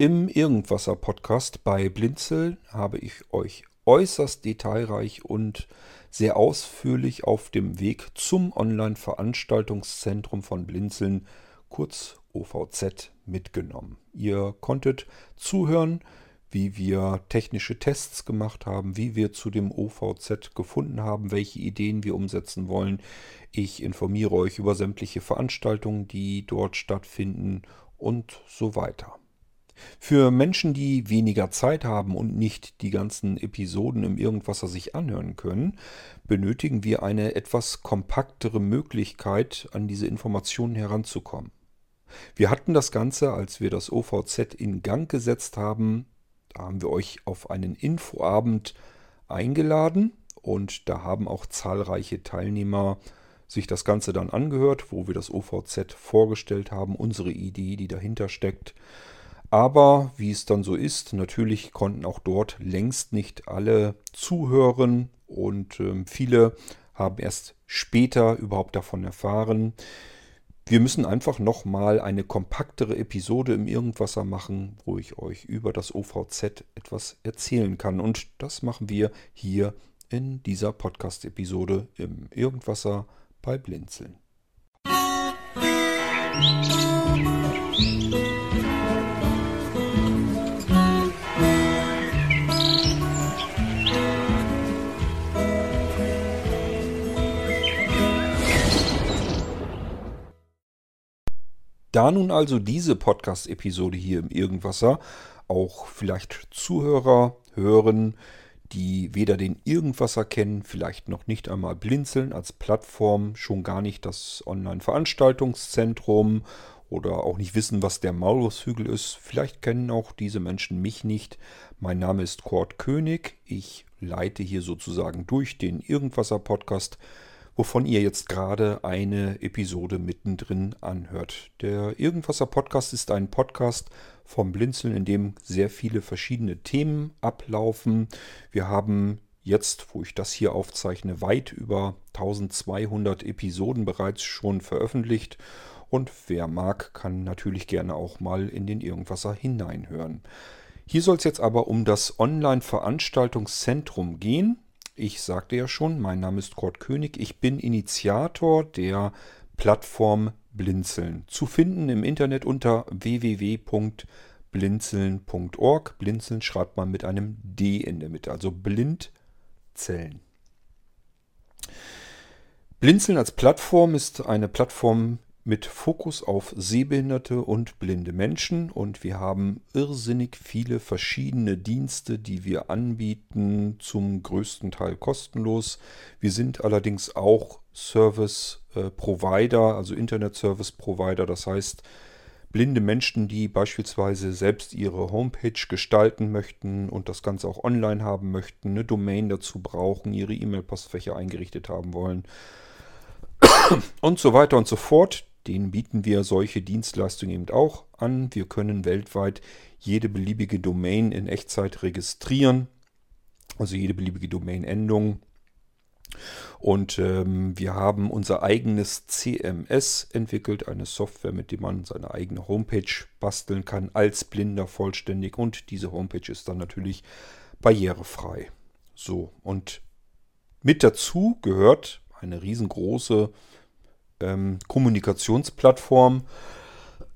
Im Irgendwasser Podcast bei Blinzel habe ich euch äußerst detailreich und sehr ausführlich auf dem Weg zum Online-Veranstaltungszentrum von Blinzeln, kurz OVZ, mitgenommen. Ihr konntet zuhören, wie wir technische Tests gemacht haben, wie wir zu dem OVZ gefunden haben, welche Ideen wir umsetzen wollen. Ich informiere euch über sämtliche Veranstaltungen, die dort stattfinden und so weiter. Für Menschen, die weniger Zeit haben und nicht die ganzen Episoden im Irgendwasser sich anhören können, benötigen wir eine etwas kompaktere Möglichkeit, an diese Informationen heranzukommen. Wir hatten das Ganze, als wir das OVZ in Gang gesetzt haben, da haben wir euch auf einen Infoabend eingeladen und da haben auch zahlreiche Teilnehmer sich das Ganze dann angehört, wo wir das OVZ vorgestellt haben, unsere Idee, die dahinter steckt. Aber wie es dann so ist, natürlich konnten auch dort längst nicht alle zuhören und äh, viele haben erst später überhaupt davon erfahren. Wir müssen einfach nochmal eine kompaktere Episode im Irgendwasser machen, wo ich euch über das OVZ etwas erzählen kann. Und das machen wir hier in dieser Podcast-Episode im Irgendwasser bei Blinzeln. Musik Da nun also diese Podcast-Episode hier im Irgendwasser auch vielleicht Zuhörer hören, die weder den Irgendwasser kennen, vielleicht noch nicht einmal Blinzeln als Plattform, schon gar nicht das Online-Veranstaltungszentrum oder auch nicht wissen, was der Maulushügel ist. Vielleicht kennen auch diese Menschen mich nicht. Mein Name ist Kurt König. Ich leite hier sozusagen durch den Irgendwasser-Podcast wovon ihr jetzt gerade eine Episode mittendrin anhört. Der Irgendwasser Podcast ist ein Podcast vom Blinzeln, in dem sehr viele verschiedene Themen ablaufen. Wir haben jetzt, wo ich das hier aufzeichne, weit über 1200 Episoden bereits schon veröffentlicht. Und wer mag, kann natürlich gerne auch mal in den Irgendwasser hineinhören. Hier soll es jetzt aber um das Online-Veranstaltungszentrum gehen. Ich sagte ja schon, mein Name ist Kurt König. Ich bin Initiator der Plattform Blinzeln. Zu finden im Internet unter www.blinzeln.org. Blinzeln schreibt man mit einem D in der Mitte, also Blindzellen. Blinzeln als Plattform ist eine Plattform, mit Fokus auf sehbehinderte und blinde Menschen. Und wir haben irrsinnig viele verschiedene Dienste, die wir anbieten, zum größten Teil kostenlos. Wir sind allerdings auch Service äh, Provider, also Internet Service Provider, das heißt blinde Menschen, die beispielsweise selbst ihre Homepage gestalten möchten und das Ganze auch online haben möchten, eine Domain dazu brauchen, ihre E-Mail-Postfächer eingerichtet haben wollen und so weiter und so fort denen bieten wir solche Dienstleistungen eben auch an. Wir können weltweit jede beliebige Domain in Echtzeit registrieren, also jede beliebige Domain-Endung. Und ähm, wir haben unser eigenes CMS entwickelt, eine Software, mit der man seine eigene Homepage basteln kann, als Blinder vollständig. Und diese Homepage ist dann natürlich barrierefrei. So, und mit dazu gehört eine riesengroße ähm, Kommunikationsplattform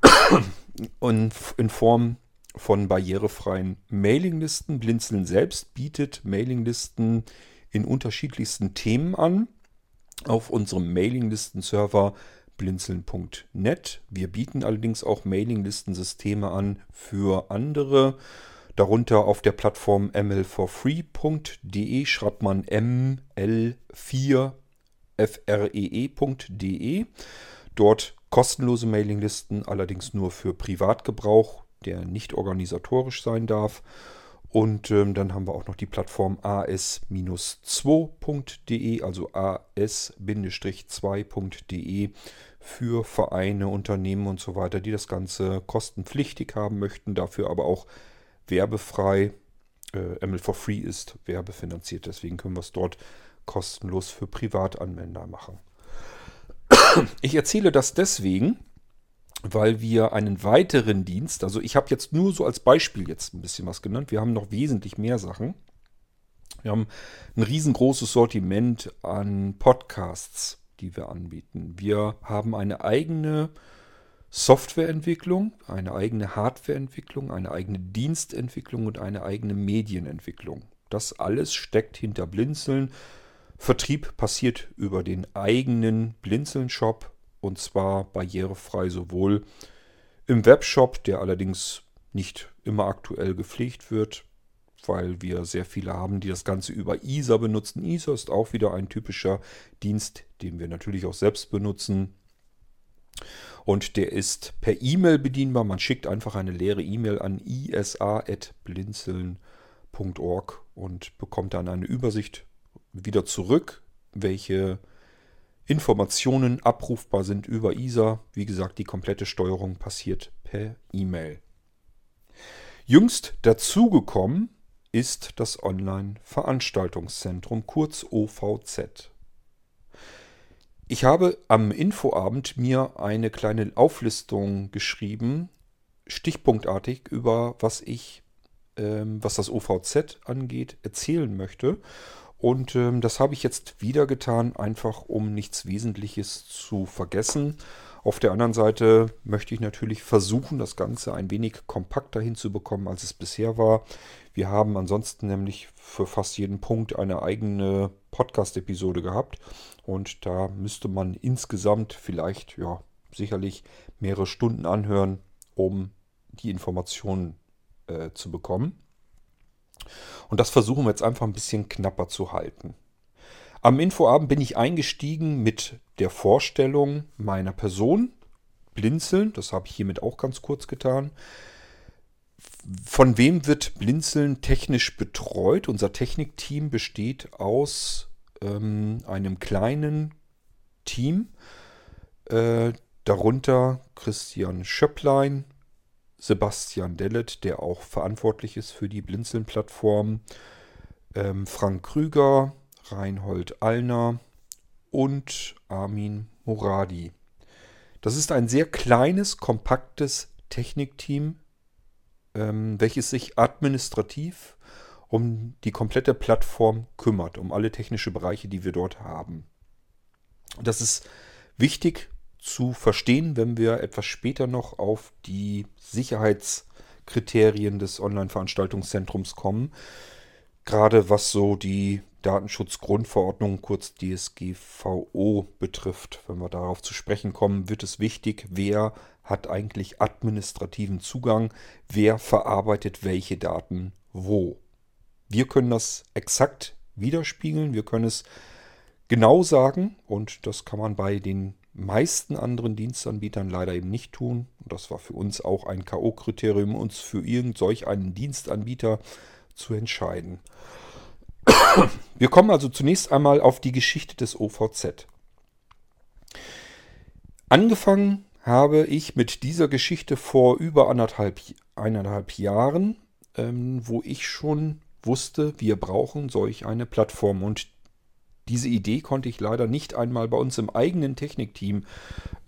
und in Form von barrierefreien Mailinglisten. Blinzeln selbst bietet Mailinglisten in unterschiedlichsten Themen an auf unserem Mailinglisten-Server blinzeln.net. Wir bieten allerdings auch Mailinglistensysteme an für andere. Darunter auf der Plattform ml4free.de schreibt man ml4 free.de. Dort kostenlose Mailinglisten, allerdings nur für Privatgebrauch, der nicht organisatorisch sein darf. Und ähm, dann haben wir auch noch die Plattform as-2.de, also as-2.de für Vereine, Unternehmen und so weiter, die das Ganze kostenpflichtig haben möchten, dafür aber auch werbefrei. Äh, ML for Free ist werbefinanziert, deswegen können wir es dort kostenlos für Privatanwender machen. Ich erzähle das deswegen, weil wir einen weiteren Dienst, also ich habe jetzt nur so als Beispiel jetzt ein bisschen was genannt, wir haben noch wesentlich mehr Sachen. Wir haben ein riesengroßes Sortiment an Podcasts, die wir anbieten. Wir haben eine eigene Softwareentwicklung, eine eigene Hardwareentwicklung, eine eigene Dienstentwicklung und eine eigene Medienentwicklung. Das alles steckt hinter Blinzeln. Vertrieb passiert über den eigenen Blinzeln-Shop und zwar barrierefrei sowohl im Webshop, der allerdings nicht immer aktuell gepflegt wird, weil wir sehr viele haben, die das Ganze über ISA benutzen. ISA ist auch wieder ein typischer Dienst, den wir natürlich auch selbst benutzen. Und der ist per E-Mail bedienbar. Man schickt einfach eine leere E-Mail an isa.blinzeln.org und bekommt dann eine Übersicht wieder zurück, welche Informationen abrufbar sind über ISA. Wie gesagt, die komplette Steuerung passiert per E-Mail. Jüngst dazugekommen ist das Online-Veranstaltungszentrum, kurz OVZ. Ich habe am Infoabend mir eine kleine Auflistung geschrieben, stichpunktartig, über was ich, ähm, was das OVZ angeht, erzählen möchte. Und ähm, das habe ich jetzt wieder getan, einfach um nichts Wesentliches zu vergessen. Auf der anderen Seite möchte ich natürlich versuchen, das Ganze ein wenig kompakter hinzubekommen, als es bisher war. Wir haben ansonsten nämlich für fast jeden Punkt eine eigene Podcast-Episode gehabt. Und da müsste man insgesamt vielleicht, ja, sicherlich mehrere Stunden anhören, um die Informationen äh, zu bekommen. Und das versuchen wir jetzt einfach ein bisschen knapper zu halten. Am Infoabend bin ich eingestiegen mit der Vorstellung meiner Person. Blinzeln, das habe ich hiermit auch ganz kurz getan. Von wem wird Blinzeln technisch betreut? Unser Technikteam besteht aus ähm, einem kleinen Team, äh, darunter Christian Schöpplein, Sebastian Dellet, der auch verantwortlich ist für die Blinzeln-Plattform, ähm, Frank Krüger, Reinhold Allner und Armin Moradi. Das ist ein sehr kleines, kompaktes Technikteam, ähm, welches sich administrativ um die komplette Plattform kümmert, um alle technische Bereiche, die wir dort haben. Das ist wichtig zu verstehen, wenn wir etwas später noch auf die Sicherheitskriterien des Online-Veranstaltungszentrums kommen. Gerade was so die Datenschutzgrundverordnung, kurz DSGVO, betrifft. Wenn wir darauf zu sprechen kommen, wird es wichtig, wer hat eigentlich administrativen Zugang, wer verarbeitet welche Daten wo. Wir können das exakt widerspiegeln, wir können es genau sagen und das kann man bei den meisten anderen Dienstanbietern leider eben nicht tun. Und das war für uns auch ein K.O.-Kriterium, uns für irgend solch einen Dienstanbieter zu entscheiden. Wir kommen also zunächst einmal auf die Geschichte des OVZ. Angefangen habe ich mit dieser Geschichte vor über anderthalb, eineinhalb Jahren, ähm, wo ich schon wusste, wir brauchen solch eine Plattform. Und diese Idee konnte ich leider nicht einmal bei uns im eigenen Technikteam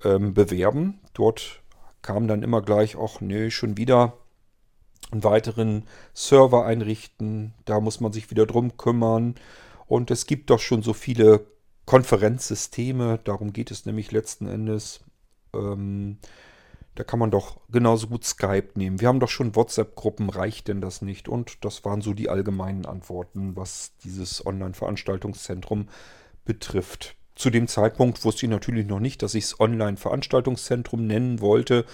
ähm, bewerben. Dort kam dann immer gleich, ach nee, schon wieder einen weiteren Server einrichten. Da muss man sich wieder drum kümmern. Und es gibt doch schon so viele Konferenzsysteme. Darum geht es nämlich letzten Endes. Ähm, da kann man doch genauso gut Skype nehmen. Wir haben doch schon WhatsApp-Gruppen, reicht denn das nicht? Und das waren so die allgemeinen Antworten, was dieses Online-Veranstaltungszentrum betrifft. Zu dem Zeitpunkt wusste ich natürlich noch nicht, dass ich es Online-Veranstaltungszentrum nennen wollte.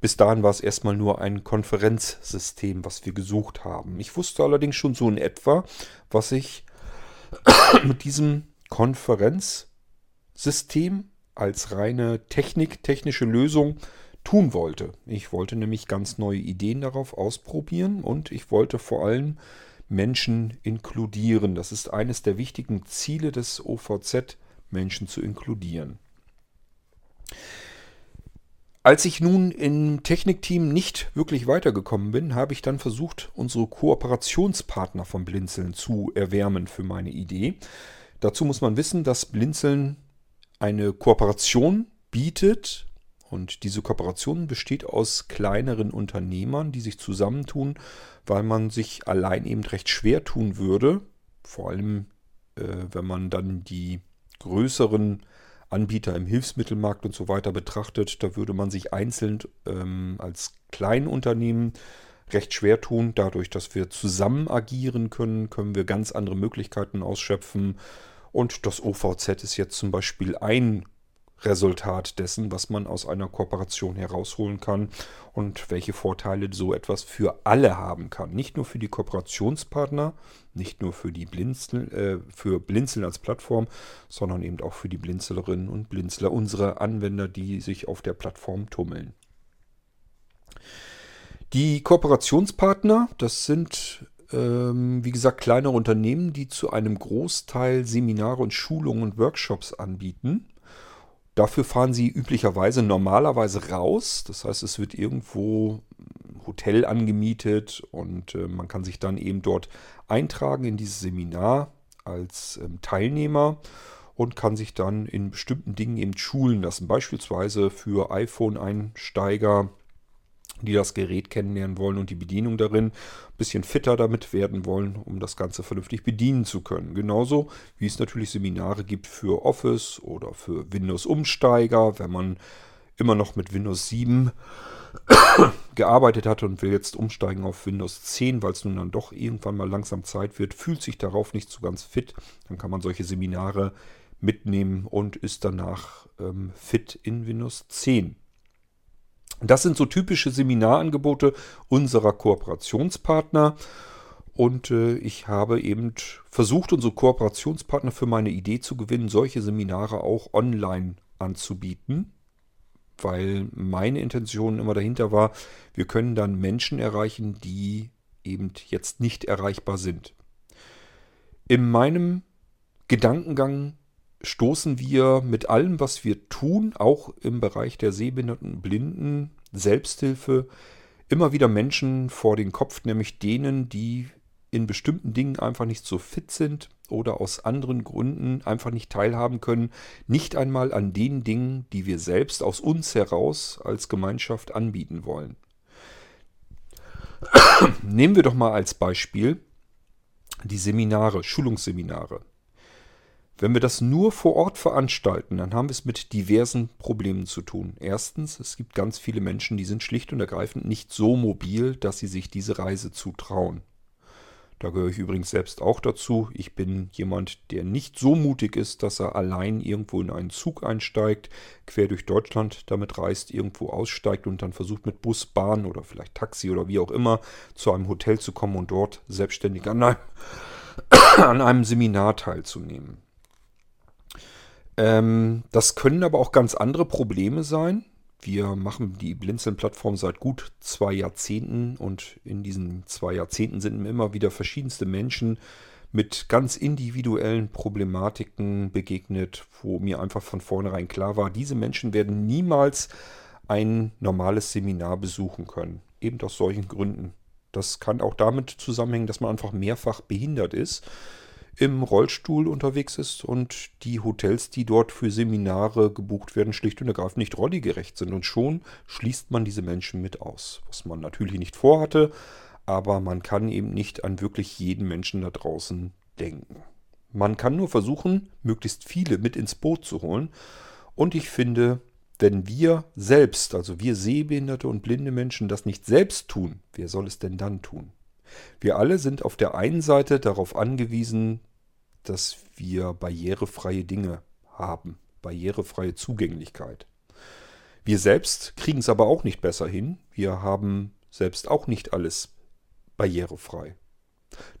Bis dahin war es erstmal nur ein Konferenzsystem, was wir gesucht haben. Ich wusste allerdings schon so in etwa, was ich mit diesem Konferenzsystem als reine Technik, technische Lösung tun wollte. Ich wollte nämlich ganz neue Ideen darauf ausprobieren und ich wollte vor allem Menschen inkludieren. Das ist eines der wichtigen Ziele des OVZ, Menschen zu inkludieren. Als ich nun im Technikteam nicht wirklich weitergekommen bin, habe ich dann versucht, unsere Kooperationspartner von Blinzeln zu erwärmen für meine Idee. Dazu muss man wissen, dass Blinzeln eine Kooperation bietet Und diese Kooperation besteht aus kleineren Unternehmern, die sich zusammentun, weil man sich allein eben recht schwer tun würde. Vor allem, äh, wenn man dann die größeren Anbieter im Hilfsmittelmarkt und so weiter betrachtet, da würde man sich einzeln ähm, als Kleinunternehmen recht schwer tun. Dadurch, dass wir zusammen agieren können, können wir ganz andere Möglichkeiten ausschöpfen. Und das OVZ ist jetzt zum Beispiel ein Resultat dessen, was man aus einer Kooperation herausholen kann und welche Vorteile so etwas für alle haben kann. Nicht nur für die Kooperationspartner, nicht nur für die Blinzel, äh, für Blinzeln als Plattform, sondern eben auch für die Blinzelerinnen und Blinzler, unsere Anwender, die sich auf der Plattform tummeln. Die Kooperationspartner, das sind ähm, wie gesagt kleinere Unternehmen, die zu einem Großteil Seminare und Schulungen und Workshops anbieten. Dafür fahren sie üblicherweise normalerweise raus. Das heißt, es wird irgendwo ein Hotel angemietet und äh, man kann sich dann eben dort eintragen in dieses Seminar als ähm, Teilnehmer und kann sich dann in bestimmten Dingen eben schulen lassen. Beispielsweise für iPhone-Einsteiger die das Gerät kennenlernen wollen und die Bedienung darin, ein bisschen fitter damit werden wollen, um das Ganze vernünftig bedienen zu können. Genauso wie es natürlich Seminare gibt für Office oder für Windows-Umsteiger, wenn man immer noch mit Windows 7 gearbeitet hat und will jetzt umsteigen auf Windows 10, weil es nun dann doch irgendwann mal langsam Zeit wird, fühlt sich darauf nicht so ganz fit, dann kann man solche Seminare mitnehmen und ist danach ähm, fit in Windows 10. Das sind so typische Seminarangebote unserer Kooperationspartner. Und äh, ich habe eben versucht, unsere Kooperationspartner für meine Idee zu gewinnen, solche Seminare auch online anzubieten. Weil meine Intention immer dahinter war, wir können dann Menschen erreichen, die eben jetzt nicht erreichbar sind. In meinem Gedankengang stoßen wir mit allem, was wir tun, auch im Bereich der Sehbehinderten und Blinden, Selbsthilfe, immer wieder Menschen vor den Kopf, nämlich denen, die in bestimmten Dingen einfach nicht so fit sind oder aus anderen Gründen einfach nicht teilhaben können, nicht einmal an den Dingen, die wir selbst aus uns heraus als Gemeinschaft anbieten wollen. Nehmen wir doch mal als Beispiel die Seminare, Schulungsseminare. Wenn wir das nur vor Ort veranstalten, dann haben wir es mit diversen Problemen zu tun. Erstens, es gibt ganz viele Menschen, die sind schlicht und ergreifend nicht so mobil, dass sie sich diese Reise zutrauen. Da gehöre ich übrigens selbst auch dazu. Ich bin jemand, der nicht so mutig ist, dass er allein irgendwo in einen Zug einsteigt, quer durch Deutschland damit reist, irgendwo aussteigt und dann versucht mit Bus, Bahn oder vielleicht Taxi oder wie auch immer zu einem Hotel zu kommen und dort selbstständig an einem, an einem Seminar teilzunehmen. Ähm, das können aber auch ganz andere Probleme sein. Wir machen die Blinzeln-Plattform seit gut zwei Jahrzehnten und in diesen zwei Jahrzehnten sind immer wieder verschiedenste Menschen mit ganz individuellen Problematiken begegnet, wo mir einfach von vornherein klar war, diese Menschen werden niemals ein normales Seminar besuchen können. Eben aus solchen Gründen. Das kann auch damit zusammenhängen, dass man einfach mehrfach behindert ist im Rollstuhl unterwegs ist und die Hotels, die dort für Seminare gebucht werden, schlicht und ergreifend nicht rolligerecht sind. Und schon schließt man diese Menschen mit aus. Was man natürlich nicht vorhatte, aber man kann eben nicht an wirklich jeden Menschen da draußen denken. Man kann nur versuchen, möglichst viele mit ins Boot zu holen. Und ich finde, wenn wir selbst, also wir sehbehinderte und blinde Menschen, das nicht selbst tun, wer soll es denn dann tun? Wir alle sind auf der einen Seite darauf angewiesen, dass wir barrierefreie Dinge haben, barrierefreie Zugänglichkeit. Wir selbst kriegen es aber auch nicht besser hin. Wir haben selbst auch nicht alles barrierefrei.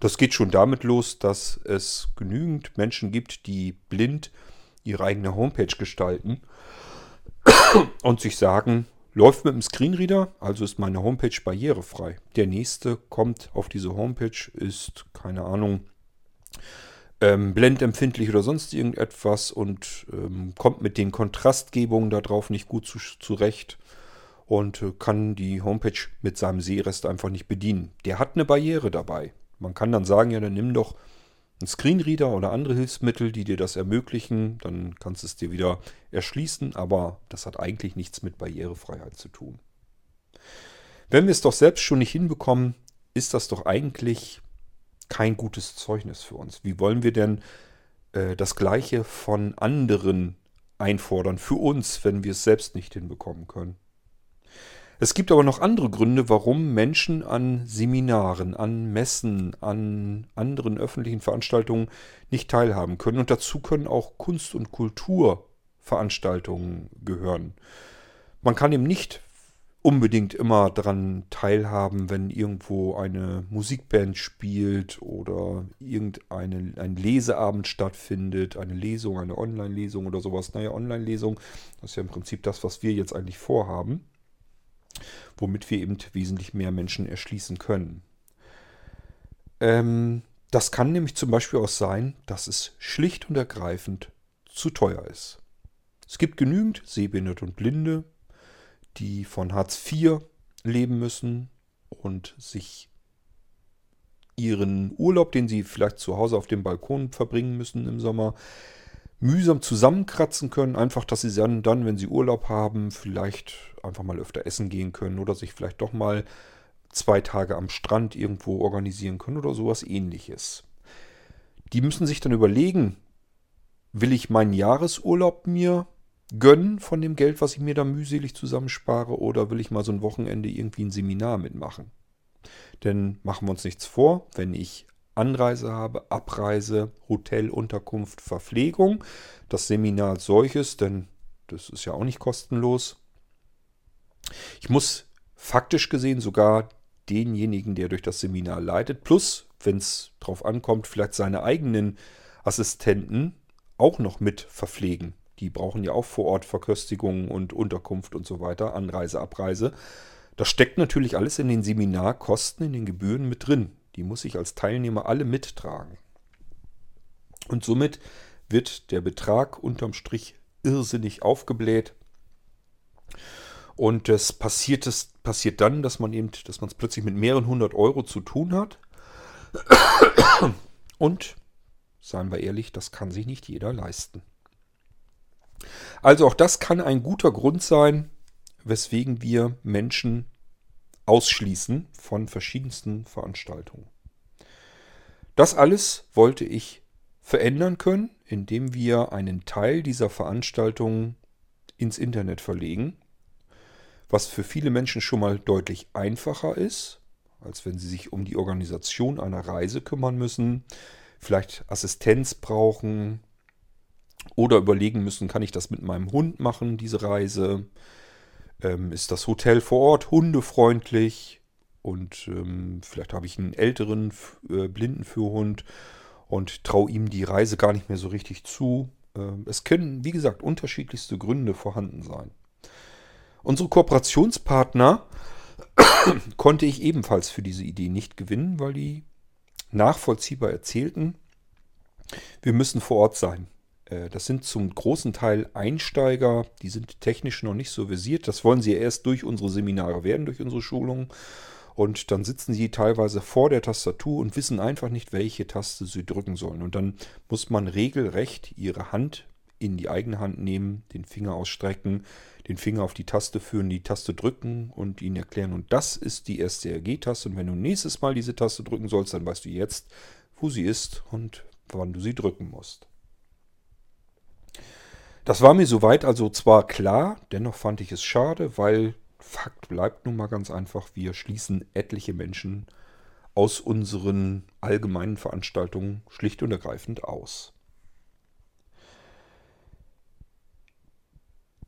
Das geht schon damit los, dass es genügend Menschen gibt, die blind ihre eigene Homepage gestalten und sich sagen, läuft mit dem Screenreader, also ist meine Homepage barrierefrei. Der nächste kommt auf diese Homepage, ist, keine Ahnung, ähm, blendempfindlich oder sonst irgendetwas und ähm, kommt mit den Kontrastgebungen darauf nicht gut zu, zurecht und äh, kann die Homepage mit seinem Sehrest einfach nicht bedienen. Der hat eine Barriere dabei. Man kann dann sagen, ja, dann nimm doch einen Screenreader oder andere Hilfsmittel, die dir das ermöglichen. Dann kannst du es dir wieder erschließen, aber das hat eigentlich nichts mit Barrierefreiheit zu tun. Wenn wir es doch selbst schon nicht hinbekommen, ist das doch eigentlich kein gutes Zeugnis für uns. Wie wollen wir denn äh, das Gleiche von anderen einfordern für uns, wenn wir es selbst nicht hinbekommen können? Es gibt aber noch andere Gründe, warum Menschen an Seminaren, an Messen, an anderen öffentlichen Veranstaltungen nicht teilhaben können. Und dazu können auch Kunst- und Kulturveranstaltungen gehören. Man kann eben nicht unbedingt immer daran teilhaben, wenn irgendwo eine Musikband spielt oder irgendein ein Leseabend stattfindet, eine Lesung, eine Online-Lesung oder sowas. Naja, Online-Lesung, das ist ja im Prinzip das, was wir jetzt eigentlich vorhaben womit wir eben wesentlich mehr Menschen erschließen können. Ähm, das kann nämlich zum Beispiel auch sein, dass es schlicht und ergreifend zu teuer ist. Es gibt genügend Sehbehinderte und Blinde, die von Hartz IV leben müssen und sich ihren Urlaub, den sie vielleicht zu Hause auf dem Balkon verbringen müssen im Sommer, mühsam zusammenkratzen können. Einfach, dass sie dann, dann, wenn sie Urlaub haben, vielleicht einfach mal öfter essen gehen können oder sich vielleicht doch mal zwei Tage am Strand irgendwo organisieren können oder sowas ähnliches. Die müssen sich dann überlegen, will ich meinen Jahresurlaub mir gönnen von dem Geld, was ich mir da mühselig zusammenspare, oder will ich mal so ein Wochenende irgendwie ein Seminar mitmachen? Denn machen wir uns nichts vor, wenn ich Anreise habe, Abreise, Hotel, Unterkunft, Verpflegung. Das Seminar als solches, denn das ist ja auch nicht kostenlos. Ich muss faktisch gesehen sogar denjenigen, der durch das Seminar leitet, plus, wenn es drauf ankommt, vielleicht seine eigenen Assistenten auch noch mit verpflegen. Die brauchen ja auch vor Ort Verköstigung und Unterkunft und so weiter, Anreise, Abreise. Das steckt natürlich alles in den Seminarkosten, in den Gebühren mit drin. Die muss ich als Teilnehmer alle mittragen. Und somit wird der Betrag unterm Strich irrsinnig aufgebläht. Und das passiert, das passiert dann, dass man eben, dass man es plötzlich mit mehreren hundert Euro zu tun hat. Und, seien wir ehrlich, das kann sich nicht jeder leisten. Also auch das kann ein guter Grund sein, weswegen wir Menschen ausschließen von verschiedensten Veranstaltungen. Das alles wollte ich verändern können, indem wir einen Teil dieser Veranstaltungen ins Internet verlegen, was für viele Menschen schon mal deutlich einfacher ist, als wenn sie sich um die Organisation einer Reise kümmern müssen, vielleicht Assistenz brauchen oder überlegen müssen, kann ich das mit meinem Hund machen, diese Reise, ähm, ist das Hotel vor Ort hundefreundlich und ähm, vielleicht habe ich einen älteren äh, Blindenführhund und traue ihm die Reise gar nicht mehr so richtig zu. Ähm, es können, wie gesagt, unterschiedlichste Gründe vorhanden sein. Unsere Kooperationspartner konnte ich ebenfalls für diese Idee nicht gewinnen, weil die nachvollziehbar erzählten, wir müssen vor Ort sein. Äh, das sind zum großen Teil Einsteiger, die sind technisch noch nicht so versiert. Das wollen sie erst durch unsere Seminare werden, durch unsere Schulungen. Und dann sitzen sie teilweise vor der Tastatur und wissen einfach nicht, welche Taste sie drücken sollen. Und dann muss man regelrecht ihre Hand in die eigene Hand nehmen, den Finger ausstrecken, den Finger auf die Taste führen, die Taste drücken und ihnen erklären, und das ist die SCRG-Taste. Und wenn du nächstes Mal diese Taste drücken sollst, dann weißt du jetzt, wo sie ist und wann du sie drücken musst. Das war mir soweit also zwar klar, dennoch fand ich es schade, weil Fakt bleibt nun mal ganz einfach, wir schließen etliche Menschen aus unseren allgemeinen Veranstaltungen schlicht und ergreifend aus.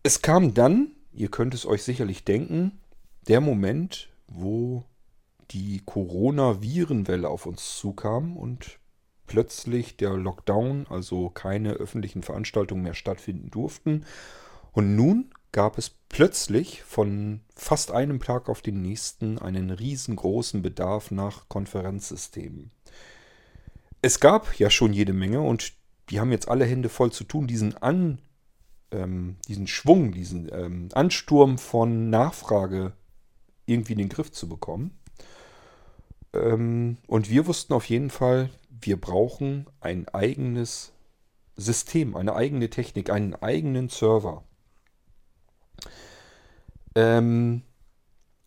Es kam dann, ihr könnt es euch sicherlich denken, der Moment, wo die Corona-Virenwelle auf uns zukam und plötzlich der Lockdown, also keine öffentlichen Veranstaltungen mehr stattfinden durften. Und nun gab es plötzlich von fast einem Tag auf den nächsten einen riesengroßen Bedarf nach Konferenzsystemen. Es gab ja schon jede Menge und die haben jetzt alle Hände voll zu tun, diesen, An, ähm, diesen Schwung, diesen ähm, Ansturm von Nachfrage irgendwie in den Griff zu bekommen. Ähm, und wir wussten auf jeden Fall, wir brauchen ein eigenes System, eine eigene Technik, einen eigenen Server. Ähm,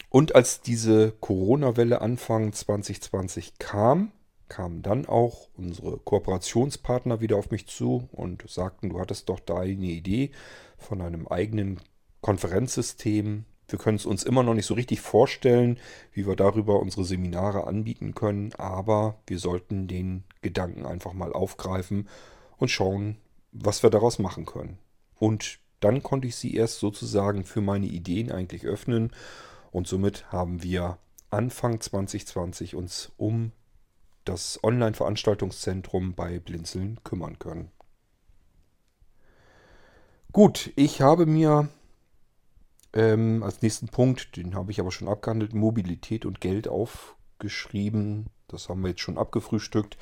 und als diese Corona-Welle Anfang 2020 kam, kamen dann auch unsere Kooperationspartner wieder auf mich zu und sagten, du hattest doch da eine Idee von einem eigenen Konferenzsystem. Wir können es uns immer noch nicht so richtig vorstellen, wie wir darüber unsere Seminare anbieten können, aber wir sollten den Gedanken einfach mal aufgreifen und schauen, was wir daraus machen können. Und dann konnte ich sie erst sozusagen für meine Ideen eigentlich öffnen und somit haben wir Anfang 2020 uns um das Online-Veranstaltungszentrum bei Blinzeln kümmern können. Gut, ich habe mir ähm, als nächsten Punkt, den habe ich aber schon abgehandelt, Mobilität und Geld aufgeschrieben. Das haben wir jetzt schon abgefrühstückt,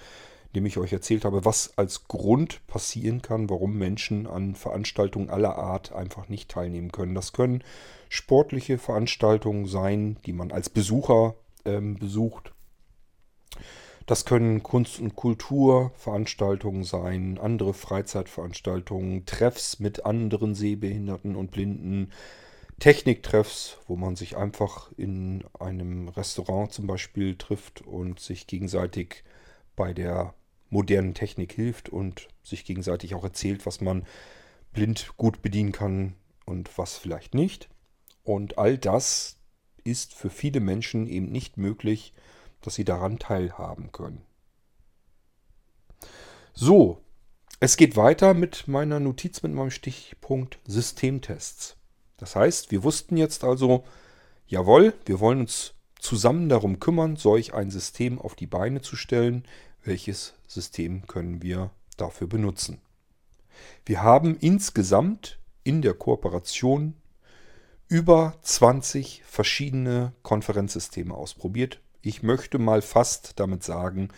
indem ich euch erzählt habe, was als Grund passieren kann, warum Menschen an Veranstaltungen aller Art einfach nicht teilnehmen können. Das können sportliche Veranstaltungen sein, die man als Besucher ähm, besucht. Das können Kunst- und Kulturveranstaltungen sein, andere Freizeitveranstaltungen, Treffs mit anderen Sehbehinderten und Blinden, Techniktreffs, wo man sich einfach in einem Restaurant zum Beispiel trifft und sich gegenseitig bei der modernen Technik hilft und sich gegenseitig auch erzählt, was man blind gut bedienen kann und was vielleicht nicht. Und all das ist für viele Menschen eben nicht möglich, dass sie daran teilhaben können. So, es geht weiter mit meiner Notiz, mit meinem Stichpunkt Systemtests. Das heißt, wir wussten jetzt also, jawohl, wir wollen uns zusammen darum kümmern, solch ein System auf die Beine zu stellen. Welches System können wir dafür benutzen? Wir haben insgesamt in der Kooperation über 20 verschiedene Konferenzsysteme ausprobiert, ich möchte mal fast damit sagen,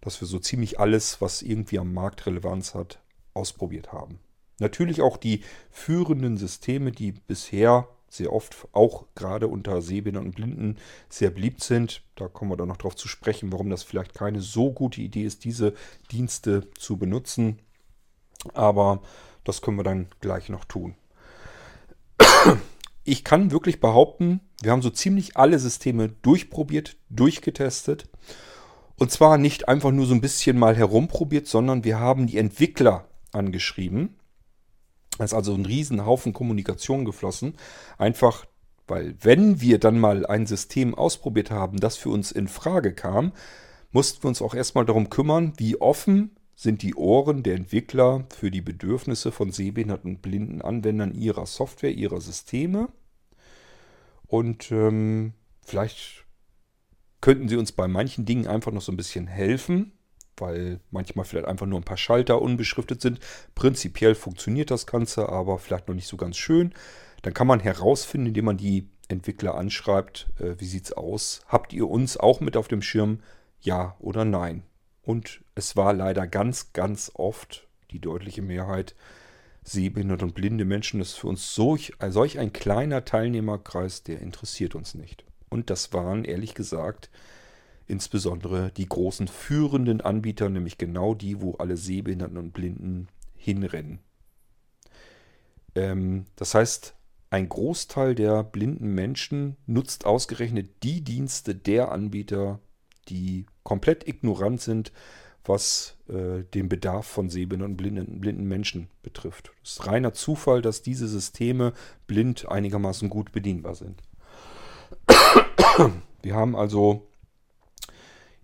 dass wir so ziemlich alles, was irgendwie am Markt Relevanz hat, ausprobiert haben. Natürlich auch die führenden Systeme, die bisher sehr oft auch gerade unter Sehbehindern und Blinden sehr beliebt sind. Da kommen wir dann noch darauf zu sprechen, warum das vielleicht keine so gute Idee ist, diese Dienste zu benutzen. Aber das können wir dann gleich noch tun. Ich kann wirklich behaupten, wir haben so ziemlich alle Systeme durchprobiert, durchgetestet. Und zwar nicht einfach nur so ein bisschen mal herumprobiert, sondern wir haben die Entwickler angeschrieben. Da ist also ein Riesenhaufen Kommunikation geflossen. Einfach, weil wenn wir dann mal ein System ausprobiert haben, das für uns in Frage kam, mussten wir uns auch erstmal darum kümmern, wie offen sind die Ohren der Entwickler für die Bedürfnisse von sehbehinderten und blinden Anwendern ihrer Software, ihrer Systeme. Und ähm, vielleicht könnten sie uns bei manchen Dingen einfach noch so ein bisschen helfen, weil manchmal vielleicht einfach nur ein paar Schalter unbeschriftet sind. Prinzipiell funktioniert das Ganze, aber vielleicht noch nicht so ganz schön. Dann kann man herausfinden, indem man die Entwickler anschreibt, äh, wie sieht es aus? Habt ihr uns auch mit auf dem Schirm? Ja oder nein? Und es war leider ganz, ganz oft die deutliche Mehrheit, sehbehinderte und blinde Menschen ist für uns solch, solch ein kleiner Teilnehmerkreis, der interessiert uns nicht. Und das waren ehrlich gesagt insbesondere die großen führenden Anbieter, nämlich genau die, wo alle Sehbehinderten und Blinden hinrennen. Ähm, das heißt, ein Großteil der blinden Menschen nutzt ausgerechnet die Dienste der Anbieter, die komplett ignorant sind, was äh, den Bedarf von sehbehinderten und blinden, blinden Menschen betrifft. Es ist reiner Zufall, dass diese Systeme blind einigermaßen gut bedienbar sind. Wir haben also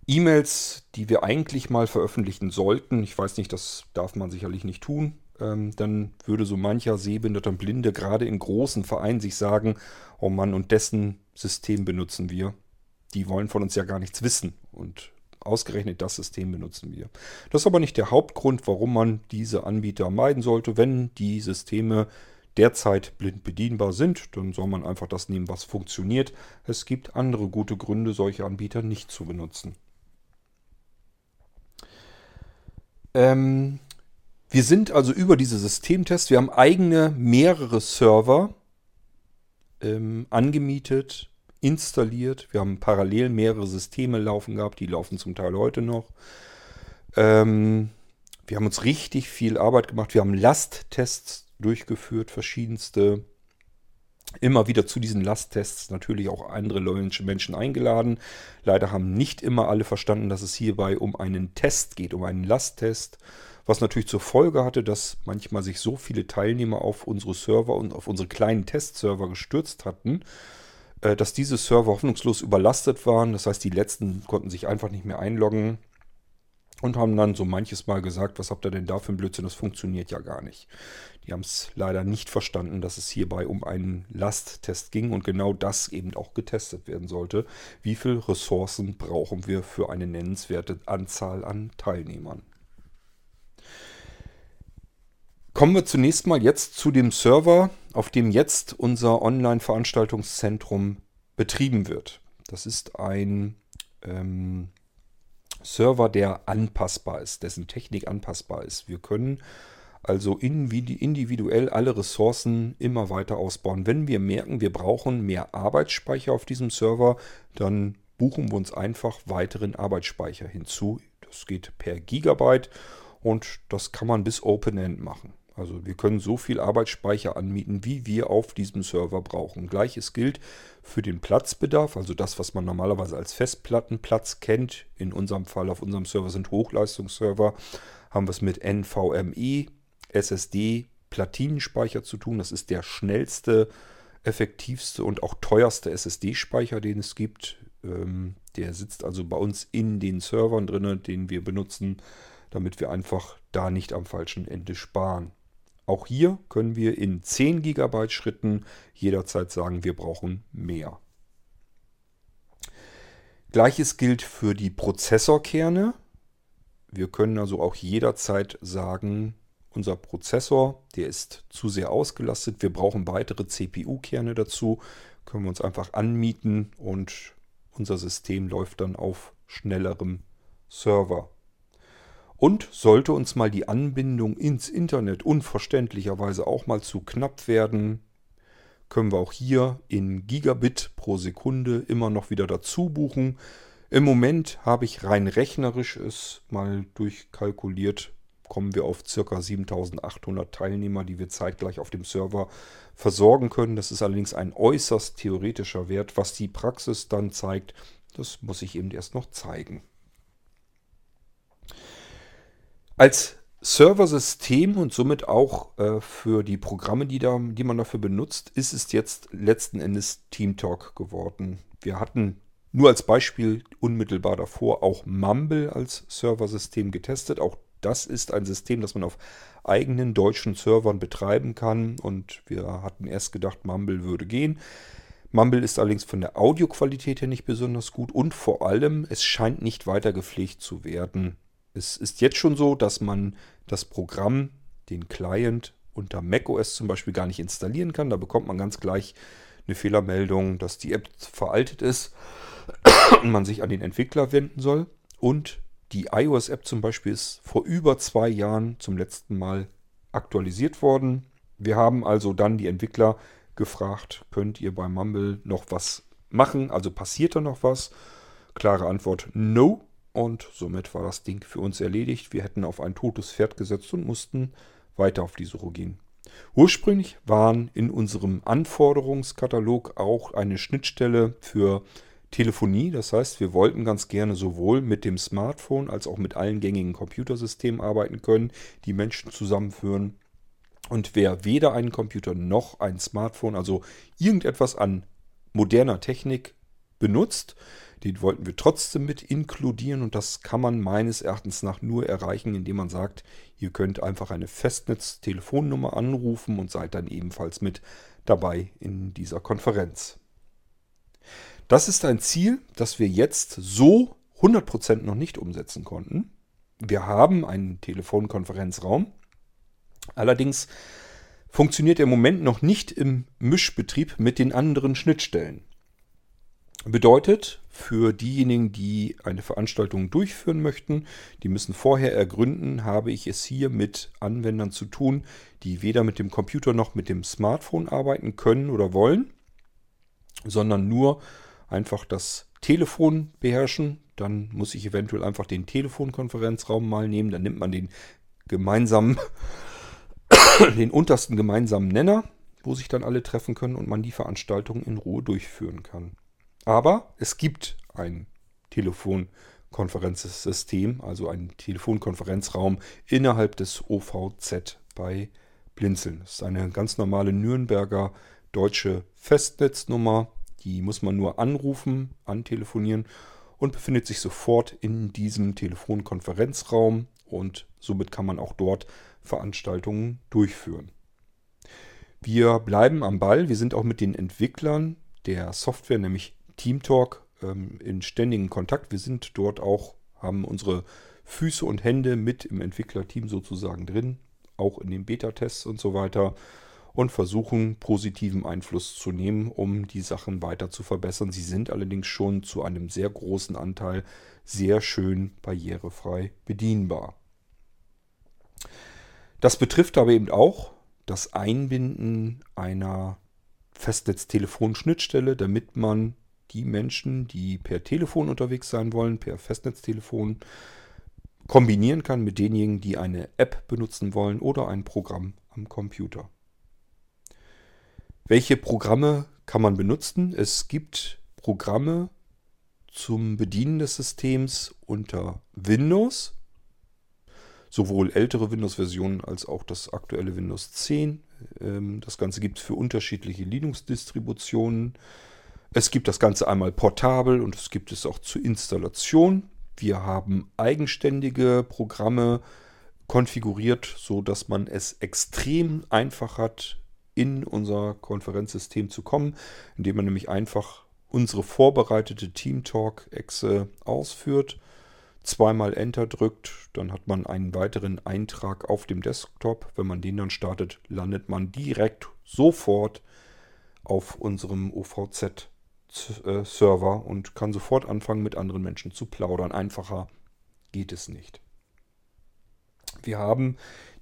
E-Mails, die wir eigentlich mal veröffentlichen sollten. Ich weiß nicht, das darf man sicherlich nicht tun. Ähm, dann würde so mancher Sehbehinderter und Blinde gerade in großen Vereinen sich sagen, oh Mann, und dessen System benutzen wir. Die wollen von uns ja gar nichts wissen. Und Ausgerechnet das System benutzen wir. Das ist aber nicht der Hauptgrund, warum man diese Anbieter meiden sollte. Wenn die Systeme derzeit blind bedienbar sind, dann soll man einfach das nehmen, was funktioniert. Es gibt andere gute Gründe, solche Anbieter nicht zu benutzen. Ähm, wir sind also über diese Systemtests, wir haben eigene mehrere Server ähm, angemietet, installiert. Wir haben parallel mehrere Systeme laufen gehabt, die laufen zum Teil heute noch. Ähm, wir haben uns richtig viel Arbeit gemacht. Wir haben Lasttests durchgeführt, verschiedenste. Immer wieder zu diesen Lasttests natürlich auch andere Menschen eingeladen. Leider haben nicht immer alle verstanden, dass es hierbei um einen Test geht, um einen Lasttest. Was natürlich zur Folge hatte, dass manchmal sich so viele Teilnehmer auf unsere Server und auf unsere kleinen Testserver gestürzt hatten, äh, dass diese Server hoffnungslos überlastet waren. Das heißt, die letzten konnten sich einfach nicht mehr einloggen und haben dann so manches Mal gesagt, was habt ihr denn da für ein Blödsinn, das funktioniert ja gar nicht. Die haben es leider nicht verstanden, dass es hierbei um einen Lasttest ging und genau das eben auch getestet werden sollte. Wie viele Ressourcen brauchen wir für eine nennenswerte Anzahl an Teilnehmern? Kommen wir zunächst mal jetzt zu dem Server, auf dem jetzt unser Online-Veranstaltungszentrum betrieben wird. Das ist ein ähm, Server, der anpassbar ist, dessen Technik anpassbar ist. Wir können also individuell alle Ressourcen immer weiter ausbauen. Wenn wir merken, wir brauchen mehr Arbeitsspeicher auf diesem Server, dann buchen wir uns einfach weiteren Arbeitsspeicher hinzu. Das geht per Gigabyte und das kann man bis Open-End machen. Also wir können so viel Arbeitsspeicher anmieten, wie wir auf diesem Server brauchen. Gleiches gilt für den Platzbedarf, also das, was man normalerweise als Festplattenplatz kennt. In unserem Fall auf unserem Server sind Hochleistungsserver. Haben wir es mit NVMe, SSD, Platinenspeicher zu tun. Das ist der schnellste, effektivste und auch teuerste SSD-Speicher, den es gibt. Ähm, der sitzt also bei uns in den Servern drin, den wir benutzen, damit wir einfach da nicht am falschen Ende sparen. Auch hier können wir in 10 GB Schritten jederzeit sagen, wir brauchen mehr. Gleiches gilt für die Prozessorkerne. Wir können also auch jederzeit sagen, unser Prozessor, der ist zu sehr ausgelastet. Wir brauchen weitere CPU-Kerne dazu. Können wir uns einfach anmieten und unser System läuft dann auf schnellerem Server. Und sollte uns mal die Anbindung ins Internet unverständlicherweise auch mal zu knapp werden, können wir auch hier in Gigabit pro Sekunde immer noch wieder dazu buchen. Im Moment habe ich rein rechnerisch es mal durchkalkuliert, kommen wir auf ca. 7800 Teilnehmer, die wir zeitgleich auf dem Server versorgen können. Das ist allerdings ein äußerst theoretischer Wert. Was die Praxis dann zeigt, das muss ich eben erst noch zeigen. Als Serversystem und somit auch äh, für die Programme, die, da, die man dafür benutzt, ist es jetzt letzten Endes TeamTalk geworden. Wir hatten nur als Beispiel unmittelbar davor auch Mumble als Serversystem getestet. Auch das ist ein System, das man auf eigenen deutschen Servern betreiben kann. Und wir hatten erst gedacht, Mumble würde gehen. Mumble ist allerdings von der Audioqualität her nicht besonders gut und vor allem, es scheint nicht weiter gepflegt zu werden. Es ist jetzt schon so, dass man das Programm, den Client unter macOS zum Beispiel gar nicht installieren kann. Da bekommt man ganz gleich eine Fehlermeldung, dass die App veraltet ist und man sich an den Entwickler wenden soll. Und die iOS-App zum Beispiel ist vor über zwei Jahren zum letzten Mal aktualisiert worden. Wir haben also dann die Entwickler gefragt, könnt ihr bei Mumble noch was machen? Also passiert da noch was? Klare Antwort, no. Und somit war das Ding für uns erledigt. Wir hätten auf ein totes Pferd gesetzt und mussten weiter auf die Suche gehen. Ursprünglich waren in unserem Anforderungskatalog auch eine Schnittstelle für Telefonie. Das heißt, wir wollten ganz gerne sowohl mit dem Smartphone als auch mit allen gängigen Computersystemen arbeiten können, die Menschen zusammenführen. Und wer weder einen Computer noch ein Smartphone, also irgendetwas an moderner Technik benutzt, den wollten wir trotzdem mit inkludieren und das kann man meines Erachtens nach nur erreichen, indem man sagt, ihr könnt einfach eine Festnetz-Telefonnummer anrufen und seid dann ebenfalls mit dabei in dieser Konferenz. Das ist ein Ziel, das wir jetzt so 100% noch nicht umsetzen konnten. Wir haben einen Telefonkonferenzraum. Allerdings funktioniert er im Moment noch nicht im Mischbetrieb mit den anderen Schnittstellen. Bedeutet, für diejenigen, die eine Veranstaltung durchführen möchten, die müssen vorher ergründen, habe ich es hier mit Anwendern zu tun, die weder mit dem Computer noch mit dem Smartphone arbeiten können oder wollen, sondern nur einfach das Telefon beherrschen, dann muss ich eventuell einfach den Telefonkonferenzraum mal nehmen. Dann nimmt man den gemeinsamen, den untersten gemeinsamen Nenner, wo sich dann alle treffen können und man die Veranstaltung in Ruhe durchführen kann. Aber es gibt ein Telefonkonferenzsystem, also einen Telefonkonferenzraum innerhalb des OVZ bei Blinzeln. Das ist eine ganz normale Nürnberger deutsche Festnetznummer. Die muss man nur anrufen, antelefonieren und befindet sich sofort in diesem Telefonkonferenzraum und somit kann man auch dort Veranstaltungen durchführen. Wir bleiben am Ball. Wir sind auch mit den Entwicklern der Software, nämlich TeamTalk, ähm, in ständigen Kontakt. Wir sind dort auch, haben unsere Füße und Hände mit im Entwicklerteam sozusagen drin, auch in den Beta-Tests und so weiter und versuchen positiven Einfluss zu nehmen, um die Sachen weiter zu verbessern. Sie sind allerdings schon zu einem sehr großen Anteil sehr schön barrierefrei bedienbar. Das betrifft aber eben auch das Einbinden einer Festnetztelefonschnittstelle, damit man die Menschen, die per Telefon unterwegs sein wollen, per Festnetztelefon, kombinieren kann mit denjenigen, die eine App benutzen wollen oder ein Programm am Computer. Welche Programme kann man benutzen? Es gibt Programme zum Bedienen des Systems unter Windows, sowohl ältere Windows-Versionen als auch das aktuelle Windows 10. Ähm, das Ganze gibt es für unterschiedliche Linux-Distributionen. Es gibt das Ganze einmal portabel und es gibt es auch zur Installation. Wir haben eigenständige Programme konfiguriert, so dass man es extrem einfach hat, in unser Konferenzsystem zu kommen, indem man nämlich einfach unsere vorbereitete Teamtalk-Exe ausführt, zweimal Enter drückt, dann hat man einen weiteren Eintrag auf dem Desktop. Wenn man den dann startet, landet man direkt sofort auf unserem OVZ-Server und kann sofort anfangen, mit anderen Menschen zu plaudern. Einfacher geht es nicht. Wir haben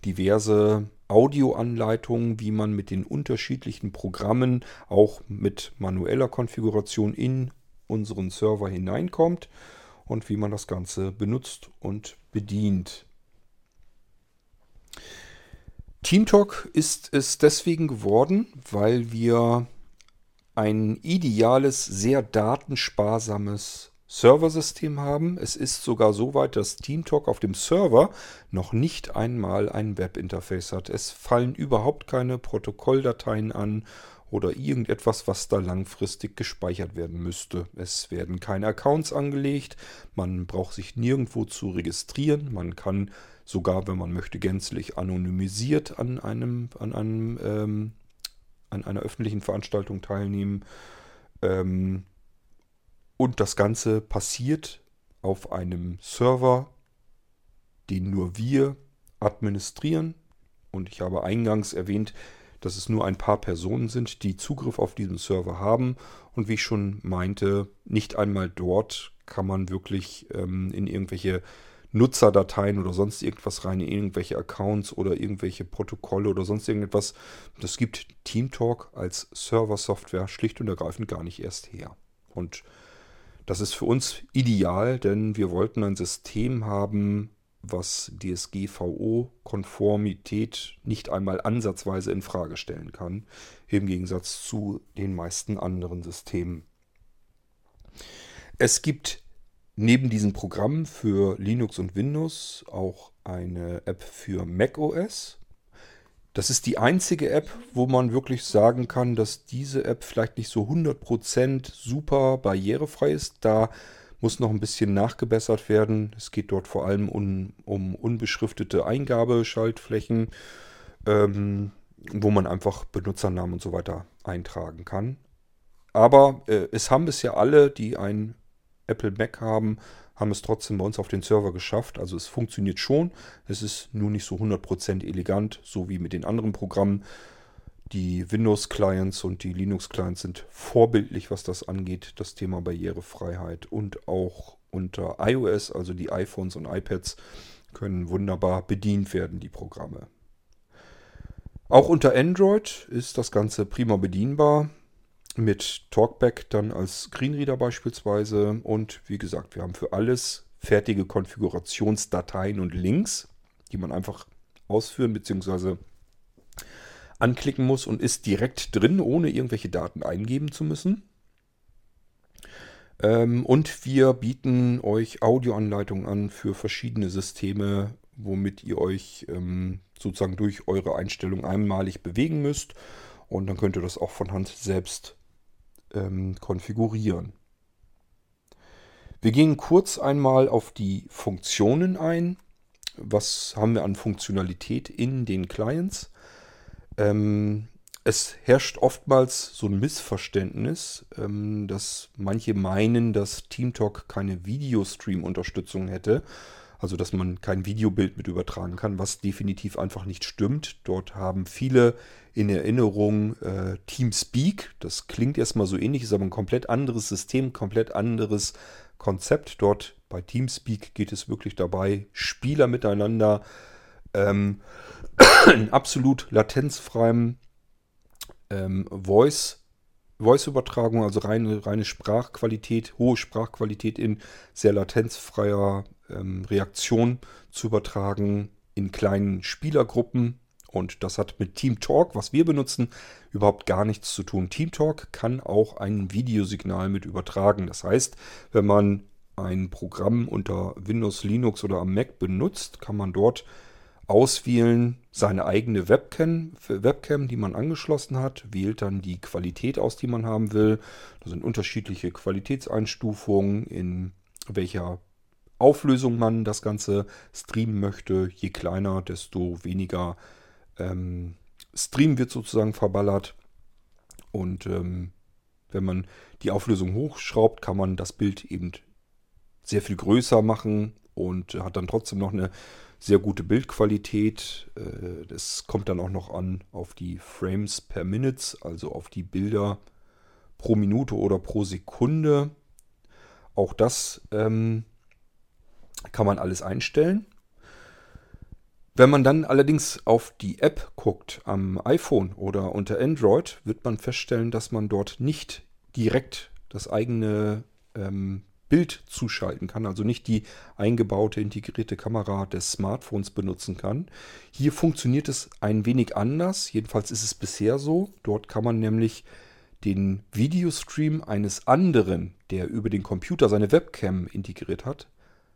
diverse Audioanleitungen, wie man mit den unterschiedlichen Programmen auch mit manueller Konfiguration in unseren Server hineinkommt und wie man das Ganze benutzt und bedient. TeamTalk ist es deswegen geworden, weil wir ein ideales, sehr datensparsames Serversystem haben. Es ist sogar so weit, dass TeamTalk auf dem Server noch nicht einmal ein Webinterface hat. Es fallen überhaupt keine Protokolldateien an oder irgendetwas, was da langfristig gespeichert werden müsste. Es werden keine Accounts angelegt, man braucht sich nirgendwo zu registrieren, man kann sogar, wenn man möchte, gänzlich anonymisiert an einem, an einem, ähm, an einer öffentlichen Veranstaltung teilnehmen. Ähm, und das Ganze passiert auf einem Server, den nur wir administrieren. Und ich habe eingangs erwähnt, dass es nur ein paar Personen sind, die Zugriff auf diesen Server haben. Und wie ich schon meinte, nicht einmal dort kann man wirklich ähm, in irgendwelche Nutzerdateien oder sonst irgendwas rein, in irgendwelche Accounts oder irgendwelche Protokolle oder sonst irgendetwas. Das gibt TeamTalk als Server-Software schlicht und ergreifend gar nicht erst her. Und das ist für uns ideal, denn wir wollten ein System haben, was DSGVO-Konformität nicht einmal ansatzweise in Frage stellen kann, im Gegensatz zu den meisten anderen Systemen. Es gibt neben diesen Programmen für Linux und Windows auch eine App für macOS. Das ist die einzige App, wo man wirklich sagen kann, dass diese App vielleicht nicht so 100% super barrierefrei ist. Da muss noch ein bisschen nachgebessert werden. Es geht dort vor allem um, um unbeschriftete Eingabeschaltflächen, ähm, wo man einfach Benutzernamen und so weiter eintragen kann. Aber äh, es haben bisher alle, die ein Apple Mac haben, haben es trotzdem bei uns auf den Server geschafft. Also es funktioniert schon. Es ist nur nicht so 100% elegant, so wie mit den anderen Programmen. Die Windows-Clients und die Linux-Clients sind vorbildlich, was das angeht, das Thema Barrierefreiheit. Und auch unter iOS, also die iPhones und iPads, können wunderbar bedient werden, die Programme. Auch unter Android ist das Ganze prima bedienbar. Mit Talkback dann als Screenreader beispielsweise. Und wie gesagt, wir haben für alles fertige Konfigurationsdateien und Links, die man einfach ausführen bzw. anklicken muss und ist direkt drin, ohne irgendwelche Daten eingeben zu müssen. Ähm, und wir bieten euch Audioanleitungen an für verschiedene Systeme, womit ihr euch ähm, sozusagen durch eure Einstellung einmalig bewegen müsst. Und dann könnt ihr das auch von Hand selbst ähm, konfigurieren. Wir gehen kurz einmal auf die Funktionen ein. Was haben wir an Funktionalität in den Clients? Ähm, es herrscht oftmals so ein Missverständnis, ähm, dass manche meinen, dass TeamTalk keine Videostream-Unterstützung hätte. Also dass man kein Videobild mit übertragen kann, was definitiv einfach nicht stimmt. Dort haben viele in Erinnerung äh, TeamSpeak. Das klingt erstmal so ähnlich, ist aber ein komplett anderes System, komplett anderes Konzept. Dort bei TeamSpeak geht es wirklich dabei, Spieler miteinander ähm, in absolut latenzfreiem ähm, Voice Voice-Übertragung, also reine, reine Sprachqualität, hohe Sprachqualität in sehr latenzfreier ähm, Reaktion zu übertragen in kleinen Spielergruppen. Und das hat mit Team Talk, was wir benutzen, überhaupt gar nichts zu tun. Team Talk kann auch ein Videosignal mit übertragen. Das heißt, wenn man ein Programm unter Windows, Linux oder am Mac benutzt, kann man dort auswählen seine eigene Webcam, Webcam, die man angeschlossen hat, wählt dann die Qualität aus, die man haben will. Da sind unterschiedliche Qualitätseinstufungen, in welcher Auflösung man das Ganze streamen möchte. Je kleiner, desto weniger ähm, Stream wird sozusagen verballert. Und ähm, wenn man die Auflösung hochschraubt, kann man das Bild eben sehr viel größer machen und hat dann trotzdem noch eine sehr gute Bildqualität. Äh, das kommt dann auch noch an auf die Frames per Minute, also auf die Bilder pro Minute oder pro Sekunde. Auch das ähm, kann man alles einstellen. Wenn man dann allerdings auf die App guckt am iPhone oder unter Android, wird man feststellen, dass man dort nicht direkt das eigene ähm, Bild zuschalten kann, also nicht die eingebaute integrierte Kamera des Smartphones benutzen kann. Hier funktioniert es ein wenig anders, jedenfalls ist es bisher so. Dort kann man nämlich den Videostream eines anderen, der über den Computer seine Webcam integriert hat,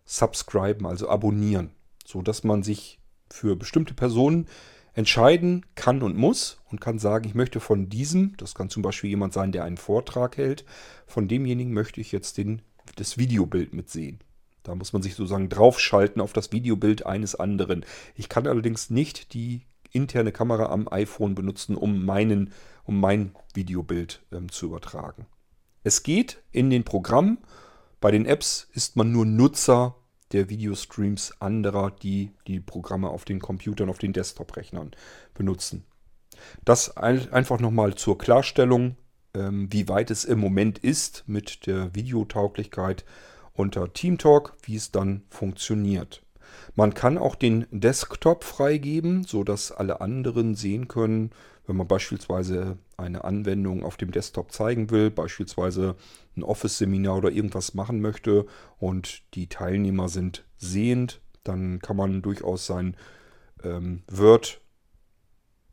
subscriben, also abonnieren, so dass man sich für bestimmte Personen entscheiden kann und muss und kann sagen, ich möchte von diesem, das kann zum Beispiel jemand sein, der einen Vortrag hält, von demjenigen möchte ich jetzt den das Videobild mitsehen. Da muss man sich sozusagen draufschalten auf das Videobild eines anderen. Ich kann allerdings nicht die interne Kamera am iPhone benutzen, um, meinen, um mein Videobild ähm, zu übertragen. Es geht in den Programmen. Bei den Apps ist man nur Nutzer der Videostreams anderer, die die Programme auf den Computern, auf den Desktop-Rechnern benutzen. Das einfach nochmal zur Klarstellung wie weit es im Moment ist mit der Videotauglichkeit unter TeamTalk, wie es dann funktioniert. Man kann auch den Desktop freigeben, sodass alle anderen sehen können, wenn man beispielsweise eine Anwendung auf dem Desktop zeigen will, beispielsweise ein Office-Seminar oder irgendwas machen möchte und die Teilnehmer sind sehend, dann kann man durchaus sein ähm, Word,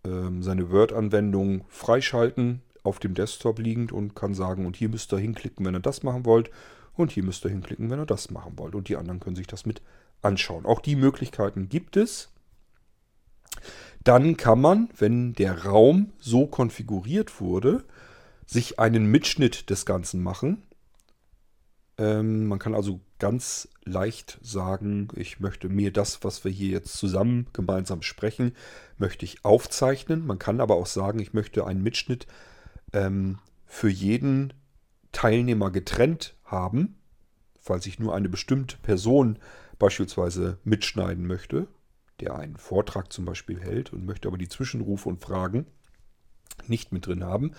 ähm, seine Word-Anwendung freischalten, auf dem Desktop liegend und kann sagen, und hier müsst ihr hinklicken, wenn ihr das machen wollt. Und hier müsst ihr hinklicken, wenn ihr das machen wollt. Und die anderen können sich das mit anschauen. Auch die Möglichkeiten gibt es. Dann kann man, wenn der Raum so konfiguriert wurde, sich einen Mitschnitt des Ganzen machen. Ähm, man kann also ganz leicht sagen, ich möchte mir das, was wir hier jetzt zusammen gemeinsam sprechen, möchte ich aufzeichnen. Man kann aber auch sagen, ich möchte einen Mitschnitt ähm, für jeden Teilnehmer getrennt haben, falls ich nur eine bestimmte Person beispielsweise mitschneiden möchte, der einen Vortrag zum Beispiel hält und möchte aber die Zwischenrufe und Fragen nicht mit drin haben.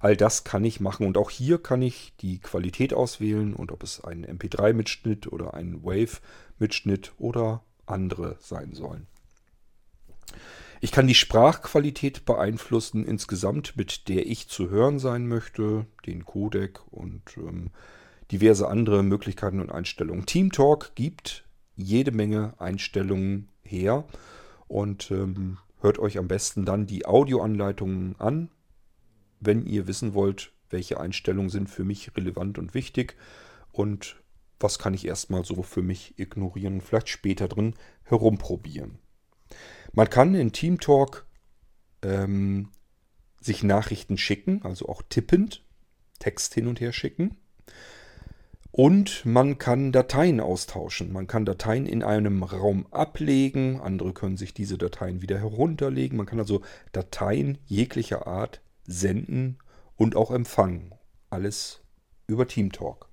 All das kann ich machen und auch hier kann ich die Qualität auswählen und ob es ein MP3-Mitschnitt oder ein Wave-Mitschnitt oder andere sein sollen. Ich kann die Sprachqualität beeinflussen insgesamt, mit der ich zu hören sein möchte, den Codec und ähm, diverse andere Möglichkeiten und Einstellungen. TeamTalk gibt jede Menge Einstellungen her und ähm, hört euch am besten dann die Audioanleitungen an, wenn ihr wissen wollt, welche Einstellungen sind für mich relevant und wichtig und was kann ich erstmal so für mich ignorieren und vielleicht später drin herumprobieren. Man kann in TeamTalk ähm, sich Nachrichten schicken, also auch tippend, Text hin und her schicken. Und man kann Dateien austauschen. Man kann Dateien in einem Raum ablegen, andere können sich diese Dateien wieder herunterlegen. Man kann also Dateien jeglicher Art senden und auch empfangen. Alles über TeamTalk.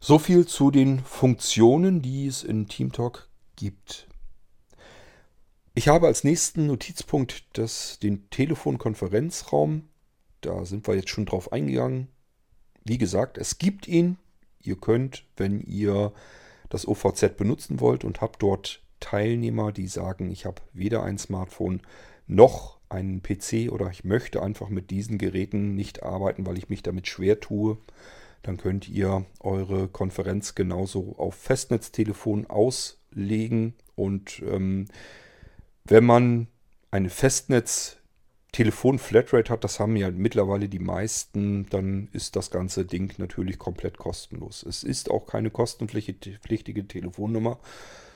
So viel zu den Funktionen, die es in TeamTalk gibt. Ich habe als nächsten Notizpunkt das, den Telefonkonferenzraum. Da sind wir jetzt schon drauf eingegangen. Wie gesagt, es gibt ihn. Ihr könnt, wenn ihr das OVZ benutzen wollt und habt dort Teilnehmer, die sagen, ich habe weder ein Smartphone noch einen PC oder ich möchte einfach mit diesen Geräten nicht arbeiten, weil ich mich damit schwer tue, dann könnt ihr eure Konferenz genauso auf Festnetztelefon auslegen und ähm, wenn man eine Festnetz-Telefon-Flatrate hat, das haben ja mittlerweile die meisten, dann ist das ganze Ding natürlich komplett kostenlos. Es ist auch keine kostenpflichtige Telefonnummer,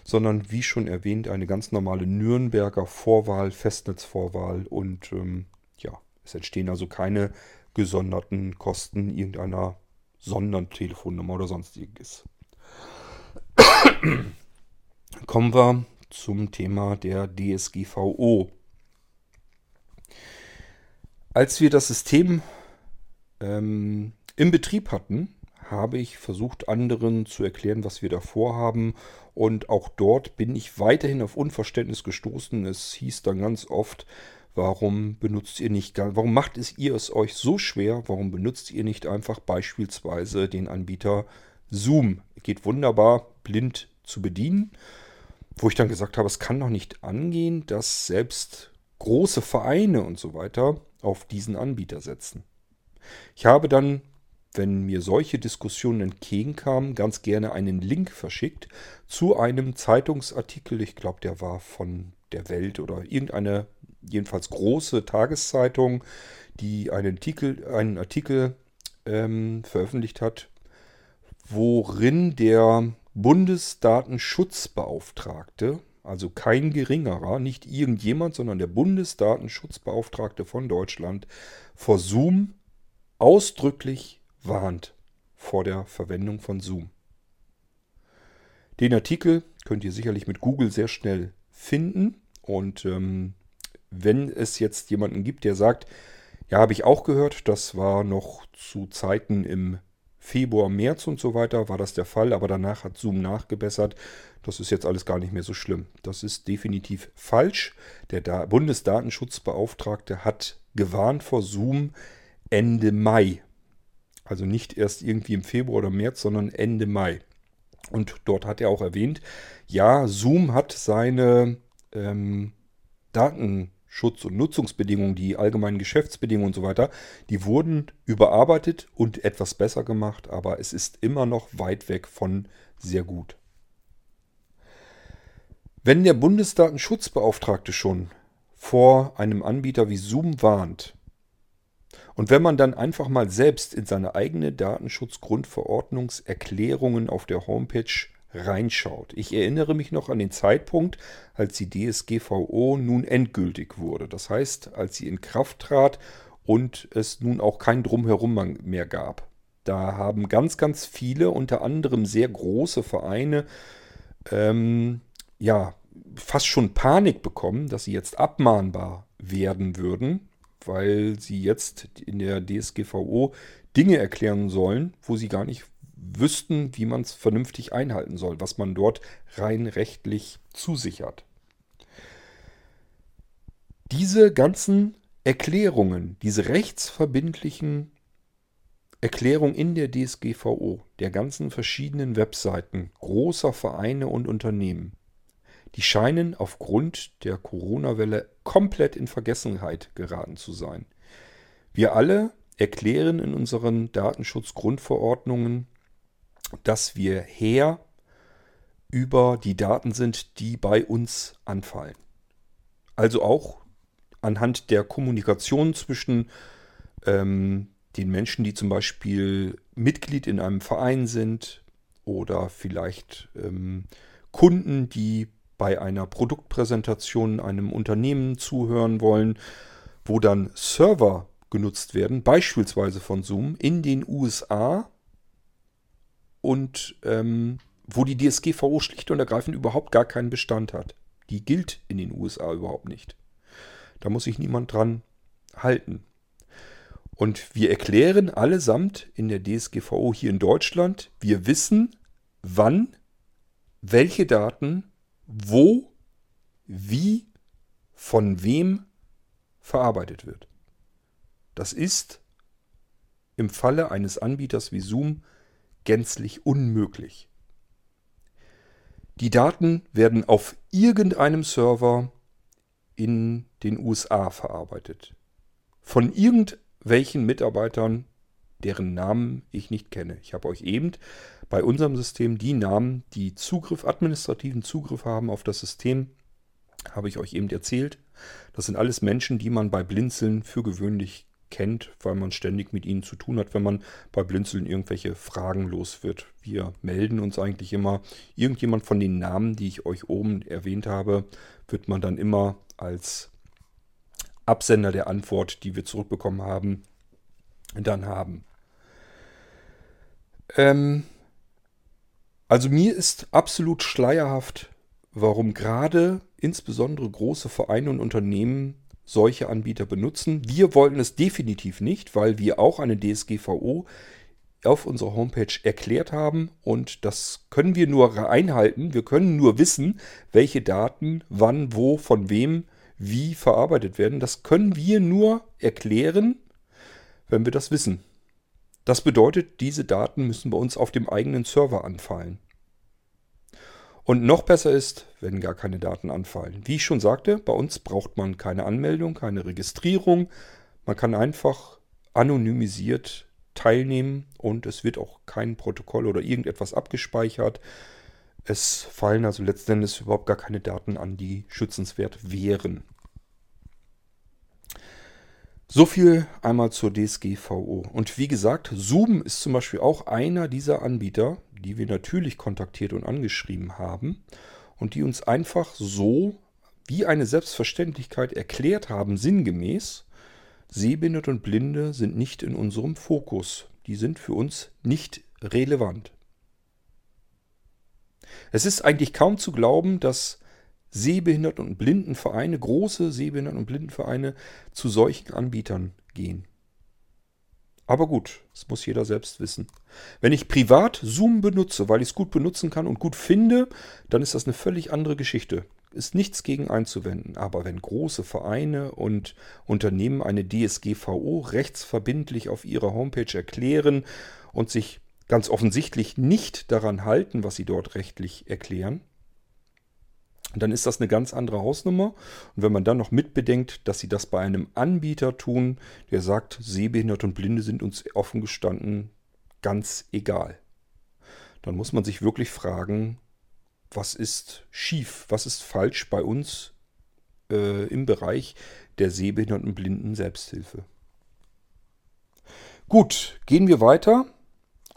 sondern wie schon erwähnt, eine ganz normale Nürnberger Vorwahl, Festnetzvorwahl und ähm, ja, es entstehen also keine gesonderten Kosten irgendeiner Sondertelefonnummer oder sonstiges. Kommen wir zum Thema der DSGVO. Als wir das System ähm, im Betrieb hatten, habe ich versucht, anderen zu erklären, was wir da vorhaben. Und auch dort bin ich weiterhin auf Unverständnis gestoßen. Es hieß dann ganz oft, warum benutzt ihr nicht, warum macht es ihr es euch so schwer? Warum benutzt ihr nicht einfach beispielsweise den Anbieter Zoom? Geht wunderbar blind zu bedienen wo ich dann gesagt habe, es kann doch nicht angehen, dass selbst große Vereine und so weiter auf diesen Anbieter setzen. Ich habe dann, wenn mir solche Diskussionen entgegenkamen, ganz gerne einen Link verschickt zu einem Zeitungsartikel, ich glaube, der war von der Welt oder irgendeine jedenfalls große Tageszeitung, die einen Artikel, einen Artikel ähm, veröffentlicht hat, worin der Bundesdatenschutzbeauftragte, also kein geringerer, nicht irgendjemand, sondern der Bundesdatenschutzbeauftragte von Deutschland vor Zoom ausdrücklich warnt vor der Verwendung von Zoom. Den Artikel könnt ihr sicherlich mit Google sehr schnell finden und ähm, wenn es jetzt jemanden gibt, der sagt, ja, habe ich auch gehört, das war noch zu Zeiten im Februar, März und so weiter war das der Fall, aber danach hat Zoom nachgebessert. Das ist jetzt alles gar nicht mehr so schlimm. Das ist definitiv falsch. Der da Bundesdatenschutzbeauftragte hat gewarnt vor Zoom Ende Mai. Also nicht erst irgendwie im Februar oder März, sondern Ende Mai. Und dort hat er auch erwähnt, ja, Zoom hat seine ähm, Daten Schutz- und Nutzungsbedingungen, die allgemeinen Geschäftsbedingungen und so weiter, die wurden überarbeitet und etwas besser gemacht, aber es ist immer noch weit weg von sehr gut. Wenn der Bundesdatenschutzbeauftragte schon vor einem Anbieter wie Zoom warnt, und wenn man dann einfach mal selbst in seine eigene Datenschutzgrundverordnungserklärungen auf der Homepage reinschaut. Ich erinnere mich noch an den Zeitpunkt, als die DSGVO nun endgültig wurde. Das heißt, als sie in Kraft trat und es nun auch kein Drumherum mehr gab. Da haben ganz, ganz viele, unter anderem sehr große Vereine, ähm, ja, fast schon Panik bekommen, dass sie jetzt abmahnbar werden würden, weil sie jetzt in der DSGVO Dinge erklären sollen, wo sie gar nicht wüssten, wie man es vernünftig einhalten soll, was man dort rein rechtlich zusichert. Diese ganzen Erklärungen, diese rechtsverbindlichen Erklärungen in der DSGVO, der ganzen verschiedenen Webseiten großer Vereine und Unternehmen, die scheinen aufgrund der Corona-Welle komplett in Vergessenheit geraten zu sein. Wir alle erklären in unseren Datenschutzgrundverordnungen, dass wir Herr über die Daten sind, die bei uns anfallen. Also auch anhand der Kommunikation zwischen ähm, den Menschen, die zum Beispiel Mitglied in einem Verein sind oder vielleicht ähm, Kunden, die bei einer Produktpräsentation einem Unternehmen zuhören wollen, wo dann Server genutzt werden, beispielsweise von Zoom, in den USA und ähm, wo die DSGVO schlicht und ergreifend überhaupt gar keinen Bestand hat. Die gilt in den USA überhaupt nicht. Da muss sich niemand dran halten. Und wir erklären allesamt in der DSGVO hier in Deutschland, wir wissen, wann, welche Daten, wo, wie, von wem verarbeitet wird. Das ist im Falle eines Anbieters wie Zoom gänzlich unmöglich. Die Daten werden auf irgendeinem Server in den USA verarbeitet. Von irgendwelchen Mitarbeitern, deren Namen ich nicht kenne. Ich habe euch eben bei unserem System die Namen, die Zugriff, administrativen Zugriff haben auf das System, habe ich euch eben erzählt. Das sind alles Menschen, die man bei Blinzeln für gewöhnlich kennt, weil man ständig mit ihnen zu tun hat, wenn man bei Blinzeln irgendwelche Fragen los wird. Wir melden uns eigentlich immer. Irgendjemand von den Namen, die ich euch oben erwähnt habe, wird man dann immer als Absender der Antwort, die wir zurückbekommen haben, dann haben. Ähm also mir ist absolut schleierhaft, warum gerade insbesondere große Vereine und Unternehmen solche Anbieter benutzen. Wir wollten es definitiv nicht, weil wir auch eine DSGVO auf unserer Homepage erklärt haben und das können wir nur einhalten. Wir können nur wissen, welche Daten wann, wo, von wem, wie verarbeitet werden. Das können wir nur erklären, wenn wir das wissen. Das bedeutet, diese Daten müssen bei uns auf dem eigenen Server anfallen. Und noch besser ist, wenn gar keine Daten anfallen. Wie ich schon sagte, bei uns braucht man keine Anmeldung, keine Registrierung. Man kann einfach anonymisiert teilnehmen und es wird auch kein Protokoll oder irgendetwas abgespeichert. Es fallen also letztendlich überhaupt gar keine Daten an, die schützenswert wären. So viel einmal zur DSGVO. Und wie gesagt, Zoom ist zum Beispiel auch einer dieser Anbieter, die wir natürlich kontaktiert und angeschrieben haben und die uns einfach so wie eine Selbstverständlichkeit erklärt haben, sinngemäß, Sehbehinderte und Blinde sind nicht in unserem Fokus. Die sind für uns nicht relevant. Es ist eigentlich kaum zu glauben, dass Sehbehinderten- und Blindenvereine, große Sehbehinderten- und Blindenvereine zu solchen Anbietern gehen. Aber gut, das muss jeder selbst wissen. Wenn ich privat Zoom benutze, weil ich es gut benutzen kann und gut finde, dann ist das eine völlig andere Geschichte. Ist nichts gegen einzuwenden. Aber wenn große Vereine und Unternehmen eine DSGVO rechtsverbindlich auf ihrer Homepage erklären und sich ganz offensichtlich nicht daran halten, was sie dort rechtlich erklären, dann ist das eine ganz andere Hausnummer. Und wenn man dann noch mitbedenkt, dass sie das bei einem Anbieter tun, der sagt, Sehbehinderte und Blinde sind uns offen gestanden ganz egal, dann muss man sich wirklich fragen, was ist schief, was ist falsch bei uns äh, im Bereich der Sehbehinderten Blinden Selbsthilfe. Gut, gehen wir weiter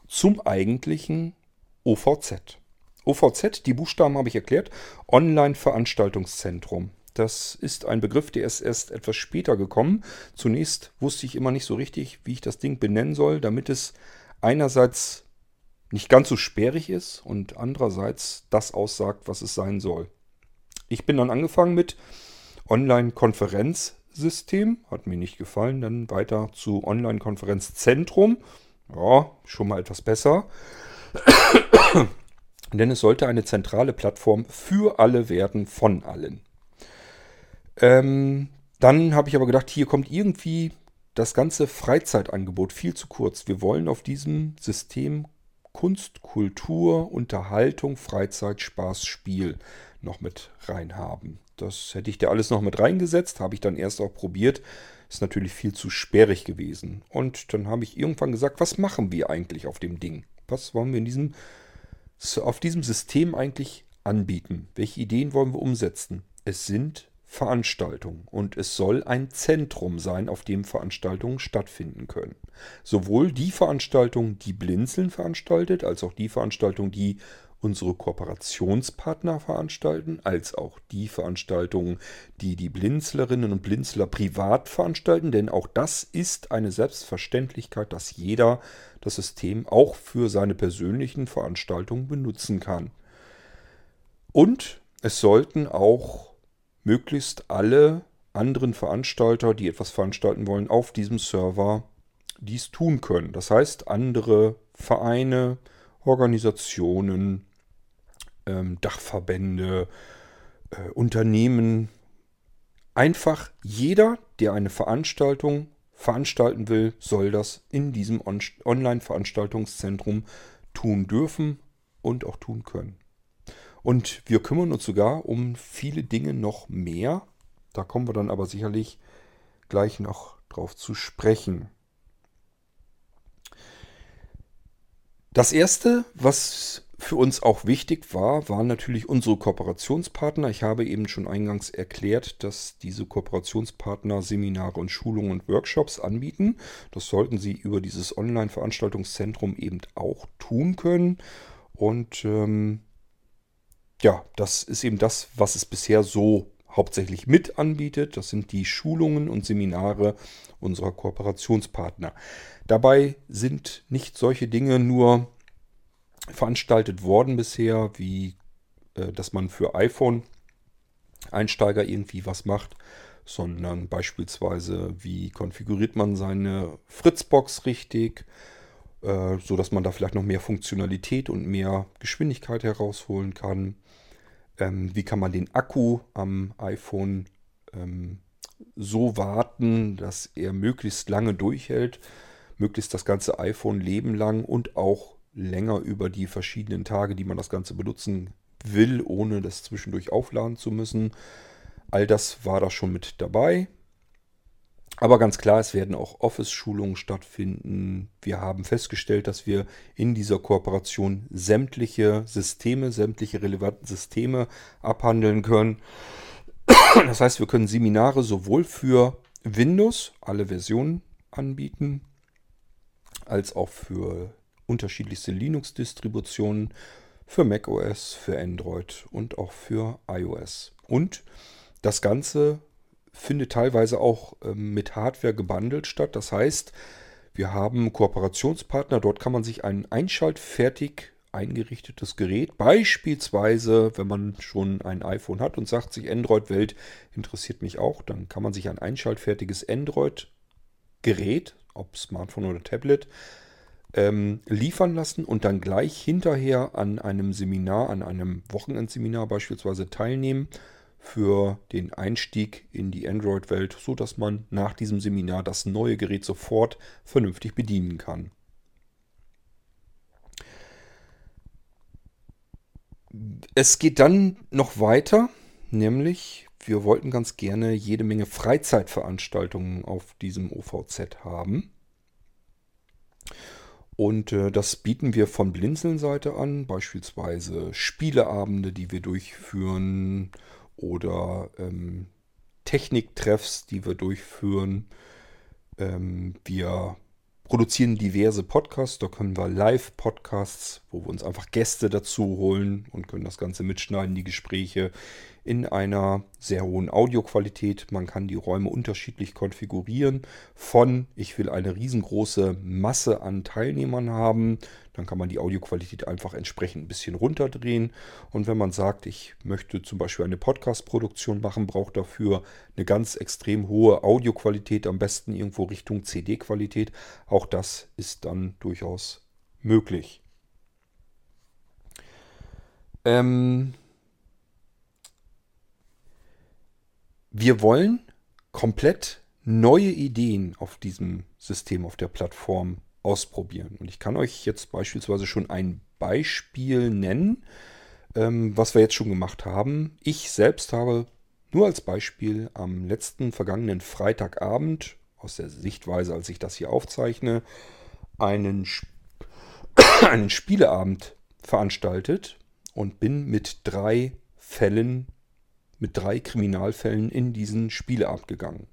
zum eigentlichen OVZ. OVZ, die Buchstaben habe ich erklärt, Online-Veranstaltungszentrum. Das ist ein Begriff, der ist erst etwas später gekommen. Zunächst wusste ich immer nicht so richtig, wie ich das Ding benennen soll, damit es einerseits nicht ganz so sperrig ist und andererseits das aussagt, was es sein soll. Ich bin dann angefangen mit Online-Konferenzsystem, hat mir nicht gefallen, dann weiter zu Online-Konferenzzentrum. Ja, schon mal etwas besser. Denn es sollte eine zentrale Plattform für alle werden, von allen. Ähm, dann habe ich aber gedacht, hier kommt irgendwie das ganze Freizeitangebot viel zu kurz. Wir wollen auf diesem System Kunst, Kultur, Unterhaltung, Freizeit, Spaß, Spiel noch mit reinhaben. Das hätte ich da alles noch mit reingesetzt, habe ich dann erst auch probiert. Ist natürlich viel zu sperrig gewesen. Und dann habe ich irgendwann gesagt, was machen wir eigentlich auf dem Ding? Was wollen wir in diesem, auf diesem System eigentlich anbieten? Welche Ideen wollen wir umsetzen? Es sind Veranstaltungen und es soll ein Zentrum sein, auf dem Veranstaltungen stattfinden können. Sowohl die Veranstaltung, die Blinzeln veranstaltet, als auch die Veranstaltung, die unsere Kooperationspartner veranstalten, als auch die Veranstaltungen, die die Blinzlerinnen und Blinzler privat veranstalten, denn auch das ist eine Selbstverständlichkeit, dass jeder das System auch für seine persönlichen Veranstaltungen benutzen kann. Und es sollten auch möglichst alle anderen Veranstalter, die etwas veranstalten wollen, auf diesem Server dies tun können. Das heißt, andere Vereine, Organisationen, ähm, Dachverbände, äh, Unternehmen. Einfach jeder, der eine Veranstaltung veranstalten will, soll das in diesem On Online-Veranstaltungszentrum tun dürfen und auch tun können. Und wir kümmern uns sogar um viele Dinge noch mehr. Da kommen wir dann aber sicherlich gleich noch drauf zu sprechen. Das erste, was für uns auch wichtig war, waren natürlich unsere Kooperationspartner. Ich habe eben schon eingangs erklärt, dass diese Kooperationspartner Seminare und Schulungen und Workshops anbieten. Das sollten sie über dieses Online-Veranstaltungszentrum eben auch tun können. Und ähm, ja, das ist eben das, was es bisher so hauptsächlich mit anbietet. Das sind die Schulungen und Seminare unserer Kooperationspartner. Dabei sind nicht solche Dinge nur veranstaltet worden bisher, wie äh, dass man für iPhone-Einsteiger irgendwie was macht, sondern beispielsweise, wie konfiguriert man seine Fritzbox richtig, äh, so dass man da vielleicht noch mehr Funktionalität und mehr Geschwindigkeit herausholen kann. Ähm, wie kann man den Akku am iPhone ähm, so warten, dass er möglichst lange durchhält, möglichst das ganze iPhone leben lang und auch länger über die verschiedenen Tage, die man das Ganze benutzen will, ohne das zwischendurch aufladen zu müssen. All das war da schon mit dabei. Aber ganz klar, es werden auch Office-Schulungen stattfinden. Wir haben festgestellt, dass wir in dieser Kooperation sämtliche Systeme, sämtliche relevanten Systeme abhandeln können. Das heißt, wir können Seminare sowohl für Windows, alle Versionen anbieten, als auch für unterschiedlichste Linux-Distributionen für macOS, für Android und auch für iOS. Und das Ganze findet teilweise auch ähm, mit Hardware gebundelt statt. Das heißt, wir haben Kooperationspartner, dort kann man sich ein einschaltfertig eingerichtetes Gerät, beispielsweise wenn man schon ein iPhone hat und sagt sich Android-Welt interessiert mich auch, dann kann man sich ein einschaltfertiges Android-Gerät, ob Smartphone oder Tablet, ähm, liefern lassen und dann gleich hinterher an einem Seminar, an einem Wochenendseminar beispielsweise teilnehmen für den Einstieg in die Android-Welt, sodass man nach diesem Seminar das neue Gerät sofort vernünftig bedienen kann. Es geht dann noch weiter, nämlich wir wollten ganz gerne jede Menge Freizeitveranstaltungen auf diesem OVZ haben. Und äh, das bieten wir von Blinzeln-Seite an, beispielsweise Spieleabende, die wir durchführen oder ähm, Techniktreffs, die wir durchführen. Ähm, wir produzieren diverse Podcasts, da können wir Live-Podcasts, wo wir uns einfach Gäste dazu holen und können das Ganze mitschneiden, die Gespräche in einer sehr hohen Audioqualität. Man kann die Räume unterschiedlich konfigurieren. Von ich will eine riesengroße Masse an Teilnehmern haben, dann kann man die Audioqualität einfach entsprechend ein bisschen runterdrehen. Und wenn man sagt, ich möchte zum Beispiel eine Podcast-Produktion machen, braucht dafür eine ganz extrem hohe Audioqualität, am besten irgendwo Richtung CD-Qualität. Auch das ist dann durchaus möglich. Ähm, wir wollen komplett neue Ideen auf diesem System, auf der Plattform ausprobieren. Und ich kann euch jetzt beispielsweise schon ein Beispiel nennen, ähm, was wir jetzt schon gemacht haben. Ich selbst habe nur als Beispiel am letzten vergangenen Freitagabend, aus der Sichtweise, als ich das hier aufzeichne, einen, Sp einen Spieleabend veranstaltet und bin mit drei Fällen, mit drei Kriminalfällen in diesen Spieleabend gegangen.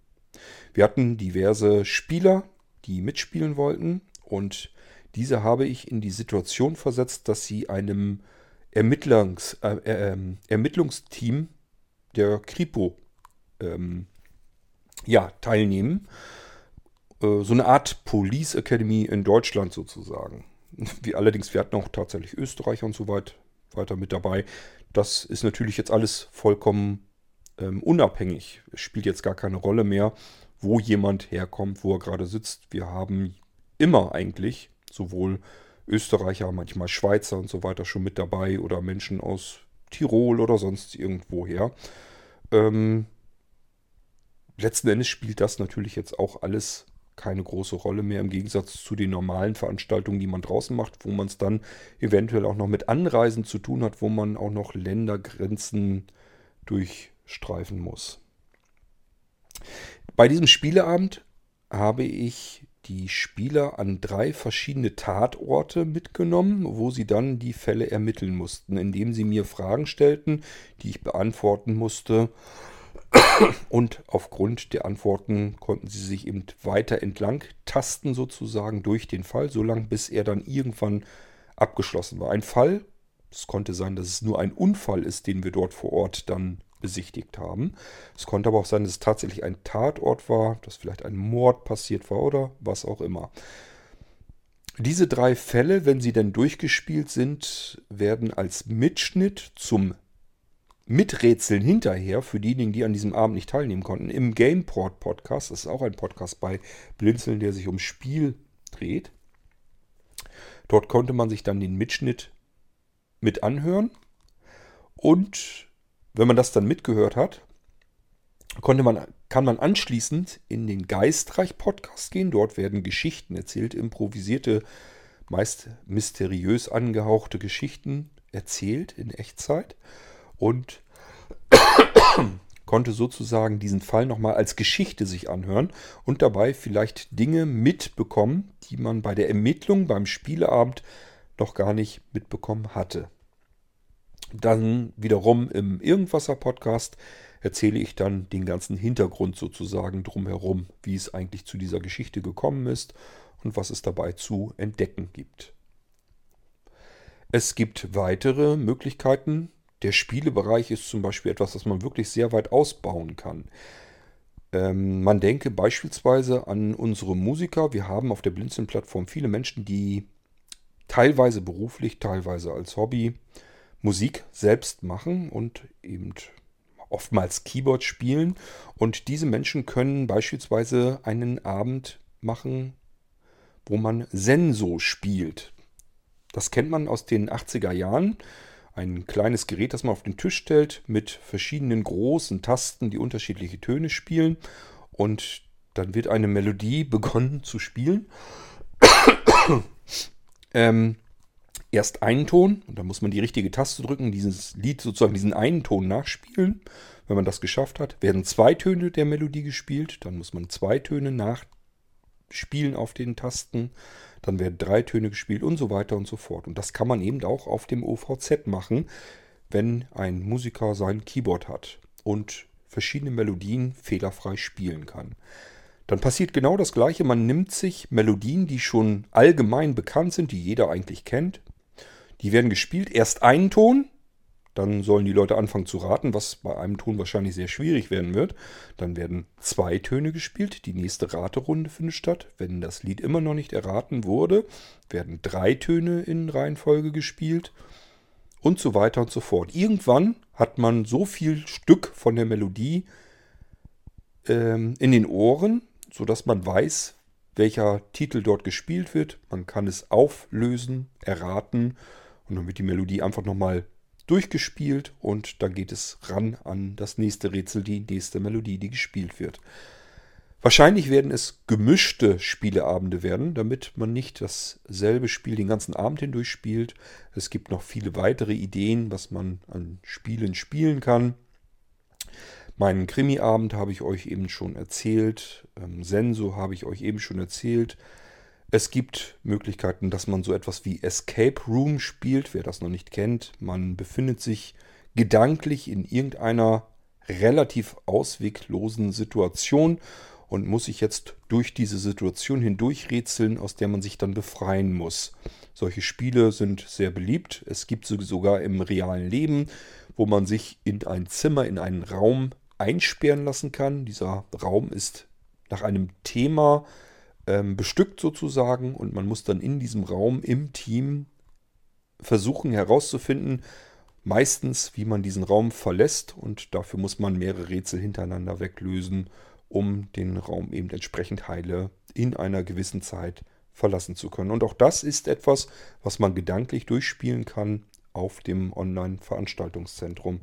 Wir hatten diverse Spieler, die mitspielen wollten und diese habe ich in die Situation versetzt, dass sie einem Ermittlungs, äh, äh, ähm, Ermittlungsteam der Kripo ähm, ja, teilnehmen. Äh, so eine Art Police Academy in Deutschland sozusagen. Wie allerdings, wir hatten auch tatsächlich Österreicher und so weit, weiter mit dabei. Das ist natürlich jetzt alles vollkommen ähm, unabhängig. Es spielt jetzt gar keine Rolle mehr, wo jemand herkommt, wo er gerade sitzt. Wir haben immer eigentlich sowohl Österreicher, manchmal Schweizer und so weiter schon mit dabei oder Menschen aus Tirol oder sonst irgendwoher. Ähm, letzten Endes spielt das natürlich jetzt auch alles keine große Rolle mehr im Gegensatz zu den normalen Veranstaltungen, die man draußen macht, wo man es dann eventuell auch noch mit Anreisen zu tun hat, wo man auch noch Ländergrenzen durchstreifen muss. Bei diesem Spieleabend habe ich die Spieler an drei verschiedene Tatorte mitgenommen, wo sie dann die Fälle ermitteln mussten, indem sie mir Fragen stellten, die ich beantworten musste. Und aufgrund der Antworten konnten sie sich eben weiter entlang tasten, sozusagen durch den Fall, solange bis er dann irgendwann abgeschlossen war. Ein Fall, es konnte sein, dass es nur ein Unfall ist, den wir dort vor Ort dann besichtigt haben. Es konnte aber auch sein, dass es tatsächlich ein Tatort war, dass vielleicht ein Mord passiert war oder was auch immer. Diese drei Fälle, wenn sie dann durchgespielt sind, werden als Mitschnitt zum Miträtseln hinterher für diejenigen, die an diesem Abend nicht teilnehmen konnten, im Gameport Podcast, das ist auch ein Podcast bei Blinzeln, der sich ums Spiel dreht. Dort konnte man sich dann den Mitschnitt mit anhören und wenn man das dann mitgehört hat, konnte man, kann man anschließend in den Geistreich-Podcast gehen. Dort werden Geschichten erzählt, improvisierte, meist mysteriös angehauchte Geschichten erzählt in Echtzeit. Und konnte sozusagen diesen Fall nochmal als Geschichte sich anhören und dabei vielleicht Dinge mitbekommen, die man bei der Ermittlung beim Spieleabend noch gar nicht mitbekommen hatte. Dann wiederum im Irgendwasser-Podcast erzähle ich dann den ganzen Hintergrund sozusagen drumherum, wie es eigentlich zu dieser Geschichte gekommen ist und was es dabei zu entdecken gibt. Es gibt weitere Möglichkeiten. Der Spielebereich ist zum Beispiel etwas, das man wirklich sehr weit ausbauen kann. Ähm, man denke beispielsweise an unsere Musiker. Wir haben auf der Blinzeln-Plattform viele Menschen, die teilweise beruflich, teilweise als Hobby Musik selbst machen und eben oftmals Keyboard spielen. Und diese Menschen können beispielsweise einen Abend machen, wo man Senso spielt. Das kennt man aus den 80er Jahren. Ein kleines Gerät, das man auf den Tisch stellt, mit verschiedenen großen Tasten, die unterschiedliche Töne spielen. Und dann wird eine Melodie begonnen zu spielen. ähm, erst einen Ton und dann muss man die richtige Taste drücken, dieses Lied sozusagen diesen einen Ton nachspielen. Wenn man das geschafft hat, werden zwei Töne der Melodie gespielt, dann muss man zwei Töne nachspielen auf den Tasten, dann werden drei Töne gespielt und so weiter und so fort. Und das kann man eben auch auf dem OVZ machen, wenn ein Musiker sein Keyboard hat und verschiedene Melodien fehlerfrei spielen kann. Dann passiert genau das gleiche. Man nimmt sich Melodien, die schon allgemein bekannt sind, die jeder eigentlich kennt, die werden gespielt, erst einen Ton, dann sollen die Leute anfangen zu raten, was bei einem Ton wahrscheinlich sehr schwierig werden wird. Dann werden zwei Töne gespielt, die nächste Raterunde findet statt. Wenn das Lied immer noch nicht erraten wurde, werden drei Töne in Reihenfolge gespielt und so weiter und so fort. Irgendwann hat man so viel Stück von der Melodie ähm, in den Ohren, sodass man weiß, welcher Titel dort gespielt wird. Man kann es auflösen, erraten und dann wird die Melodie einfach nochmal durchgespielt und dann geht es ran an das nächste Rätsel, die nächste Melodie, die gespielt wird. Wahrscheinlich werden es gemischte Spieleabende werden, damit man nicht dasselbe Spiel den ganzen Abend hindurch spielt. Es gibt noch viele weitere Ideen, was man an Spielen spielen kann. Meinen Krimi-Abend habe ich euch eben schon erzählt. Ähm, Senso habe ich euch eben schon erzählt. Es gibt Möglichkeiten, dass man so etwas wie Escape Room spielt. Wer das noch nicht kennt, man befindet sich gedanklich in irgendeiner relativ ausweglosen Situation und muss sich jetzt durch diese Situation hindurchrätseln, aus der man sich dann befreien muss. Solche Spiele sind sehr beliebt. Es gibt sie sogar im realen Leben, wo man sich in ein Zimmer, in einen Raum einsperren lassen kann. Dieser Raum ist nach einem Thema ähm, bestückt sozusagen und man muss dann in diesem Raum im Team versuchen herauszufinden, meistens wie man diesen Raum verlässt und dafür muss man mehrere Rätsel hintereinander weglösen um den Raum eben entsprechend heile in einer gewissen Zeit verlassen zu können. Und auch das ist etwas, was man gedanklich durchspielen kann auf dem Online-Veranstaltungszentrum.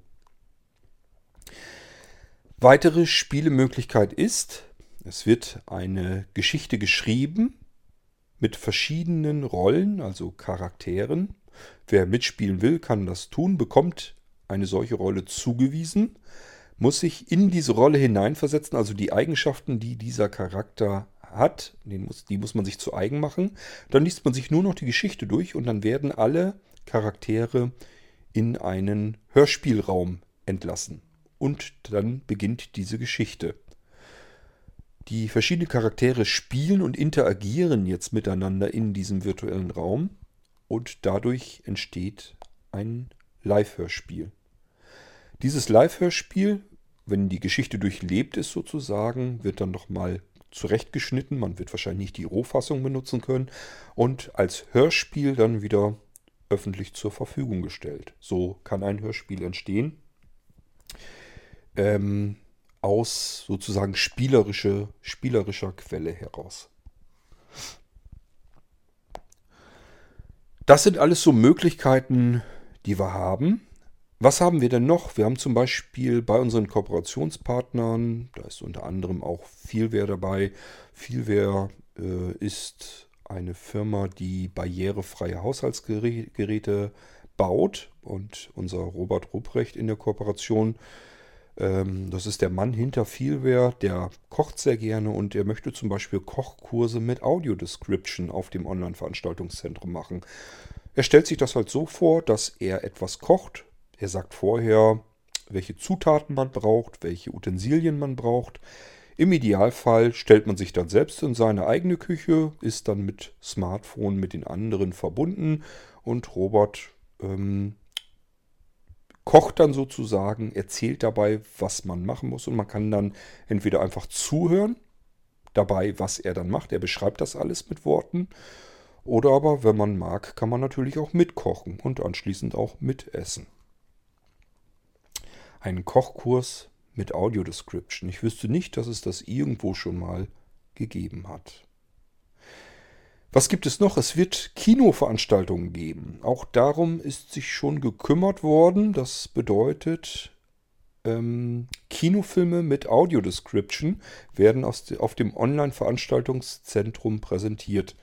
Weitere Spielemöglichkeit ist, es wird eine Geschichte geschrieben mit verschiedenen Rollen, also Charakteren. Wer mitspielen will, kann das tun, bekommt eine solche Rolle zugewiesen muss sich in diese Rolle hineinversetzen, also die Eigenschaften, die dieser Charakter hat, die muss, die muss man sich zu eigen machen. Dann liest man sich nur noch die Geschichte durch und dann werden alle Charaktere in einen Hörspielraum entlassen. Und dann beginnt diese Geschichte. Die verschiedenen Charaktere spielen und interagieren jetzt miteinander in diesem virtuellen Raum und dadurch entsteht ein Live-Hörspiel. Dieses Live-Hörspiel, wenn die Geschichte durchlebt ist sozusagen, wird dann nochmal zurechtgeschnitten. Man wird wahrscheinlich nicht die Rohfassung benutzen können und als Hörspiel dann wieder öffentlich zur Verfügung gestellt. So kann ein Hörspiel entstehen. Ähm, aus sozusagen spielerische, spielerischer Quelle heraus. Das sind alles so Möglichkeiten, die wir haben. Was haben wir denn noch? Wir haben zum Beispiel bei unseren Kooperationspartnern, da ist unter anderem auch Vielware dabei. Vielware äh, ist eine Firma, die barrierefreie Haushaltsgeräte baut und unser Robert Rupprecht in der Kooperation. Ähm, das ist der Mann hinter Vielware, der kocht sehr gerne und er möchte zum Beispiel Kochkurse mit Audio-Description auf dem Online-Veranstaltungszentrum machen. Er stellt sich das halt so vor, dass er etwas kocht, er sagt vorher, welche Zutaten man braucht, welche Utensilien man braucht. Im Idealfall stellt man sich dann selbst in seine eigene Küche, ist dann mit Smartphone mit den anderen verbunden und Robert ähm, kocht dann sozusagen, erzählt dabei, was man machen muss und man kann dann entweder einfach zuhören dabei, was er dann macht. Er beschreibt das alles mit Worten. Oder aber, wenn man mag, kann man natürlich auch mitkochen und anschließend auch mitessen einen Kochkurs mit Audio-Description. Ich wüsste nicht, dass es das irgendwo schon mal gegeben hat. Was gibt es noch? Es wird Kinoveranstaltungen geben. Auch darum ist sich schon gekümmert worden. Das bedeutet, ähm, Kinofilme mit Audio-Description werden aus, auf dem Online-Veranstaltungszentrum präsentiert.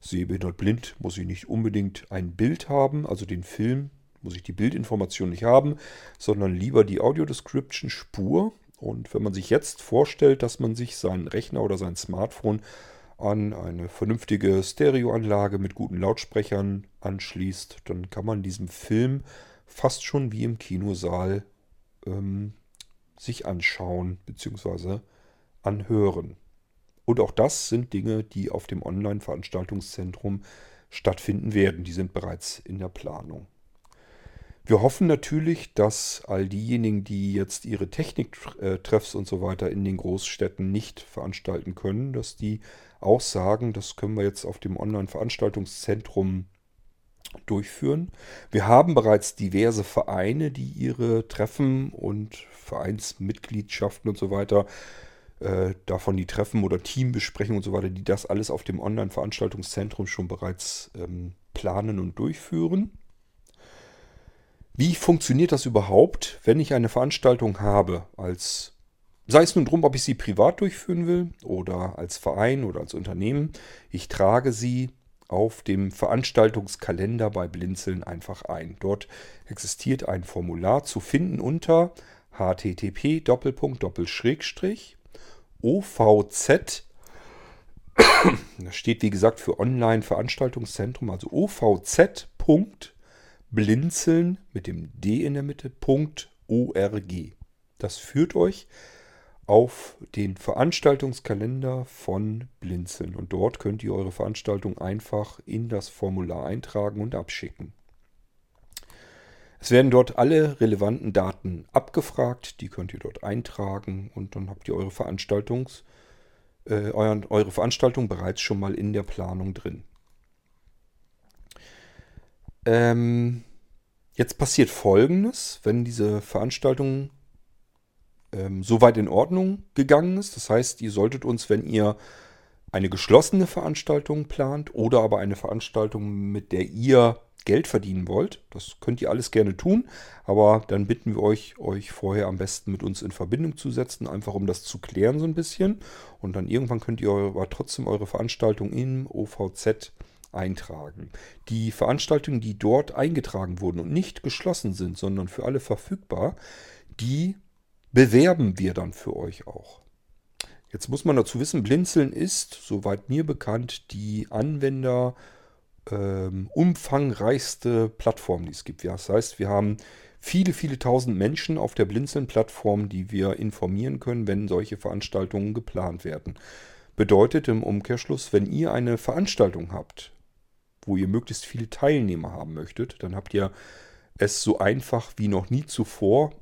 Sehbehindert blind muss ich nicht unbedingt ein Bild haben, also den Film muss ich die Bildinformation nicht haben, sondern lieber die Audio-Description-Spur. Und wenn man sich jetzt vorstellt, dass man sich seinen Rechner oder sein Smartphone an eine vernünftige Stereoanlage mit guten Lautsprechern anschließt, dann kann man diesen Film fast schon wie im Kinosaal ähm, sich anschauen bzw. anhören. Und auch das sind Dinge, die auf dem Online-Veranstaltungszentrum stattfinden werden. Die sind bereits in der Planung. Wir hoffen natürlich, dass all diejenigen, die jetzt ihre Techniktreffs und so weiter in den Großstädten nicht veranstalten können, dass die auch sagen, das können wir jetzt auf dem Online-Veranstaltungszentrum durchführen. Wir haben bereits diverse Vereine, die ihre Treffen und Vereinsmitgliedschaften und so weiter, äh, davon die Treffen oder Teambesprechungen und so weiter, die das alles auf dem Online-Veranstaltungszentrum schon bereits ähm, planen und durchführen. Wie funktioniert das überhaupt, wenn ich eine Veranstaltung habe als sei es nun drum, ob ich sie privat durchführen will oder als Verein oder als Unternehmen. Ich trage sie auf dem Veranstaltungskalender bei Blinzeln einfach ein. Dort existiert ein Formular zu finden unter http ovz das steht wie gesagt für Online-Veranstaltungszentrum, also ovz.blinzeln mit dem D in der Mitte, .org. Das führt euch auf den Veranstaltungskalender von Blinzeln und dort könnt ihr eure Veranstaltung einfach in das Formular eintragen und abschicken. Es werden dort alle relevanten Daten abgefragt, die könnt ihr dort eintragen und dann habt ihr eure, Veranstaltungs, äh, euren, eure Veranstaltung bereits schon mal in der Planung drin. Ähm, jetzt passiert Folgendes, wenn diese Veranstaltung ähm, soweit in Ordnung gegangen ist. Das heißt, ihr solltet uns, wenn ihr eine geschlossene Veranstaltung plant oder aber eine Veranstaltung, mit der ihr Geld verdienen wollt, das könnt ihr alles gerne tun, aber dann bitten wir euch, euch vorher am besten mit uns in Verbindung zu setzen, einfach um das zu klären so ein bisschen. Und dann irgendwann könnt ihr aber trotzdem eure Veranstaltung im OVZ eintragen. Die Veranstaltungen, die dort eingetragen wurden und nicht geschlossen sind, sondern für alle verfügbar, die bewerben wir dann für euch auch. Jetzt muss man dazu wissen, Blinzeln ist, soweit mir bekannt, die Anwender ähm, umfangreichste Plattform, die es gibt. Das heißt, wir haben viele, viele tausend Menschen auf der Blinzeln-Plattform, die wir informieren können, wenn solche Veranstaltungen geplant werden. Bedeutet im Umkehrschluss, wenn ihr eine Veranstaltung habt, wo ihr möglichst viele Teilnehmer haben möchtet, dann habt ihr es so einfach wie noch nie zuvor.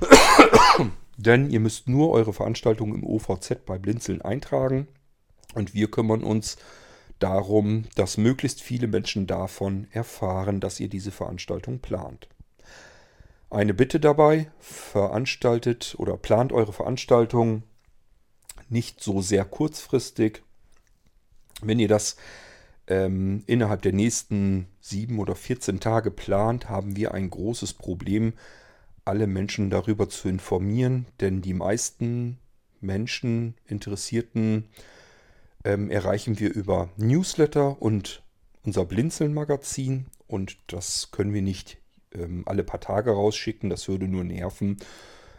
Denn ihr müsst nur eure Veranstaltung im OVZ bei Blinzeln eintragen und wir kümmern uns darum, dass möglichst viele Menschen davon erfahren, dass ihr diese Veranstaltung plant. Eine Bitte dabei, veranstaltet oder plant eure Veranstaltung nicht so sehr kurzfristig. Wenn ihr das ähm, innerhalb der nächsten sieben oder 14 Tage plant, haben wir ein großes Problem, alle Menschen darüber zu informieren, denn die meisten Menschen, Interessierten, ähm, erreichen wir über Newsletter und unser Blinzeln-Magazin und das können wir nicht ähm, alle paar Tage rausschicken, das würde nur nerven.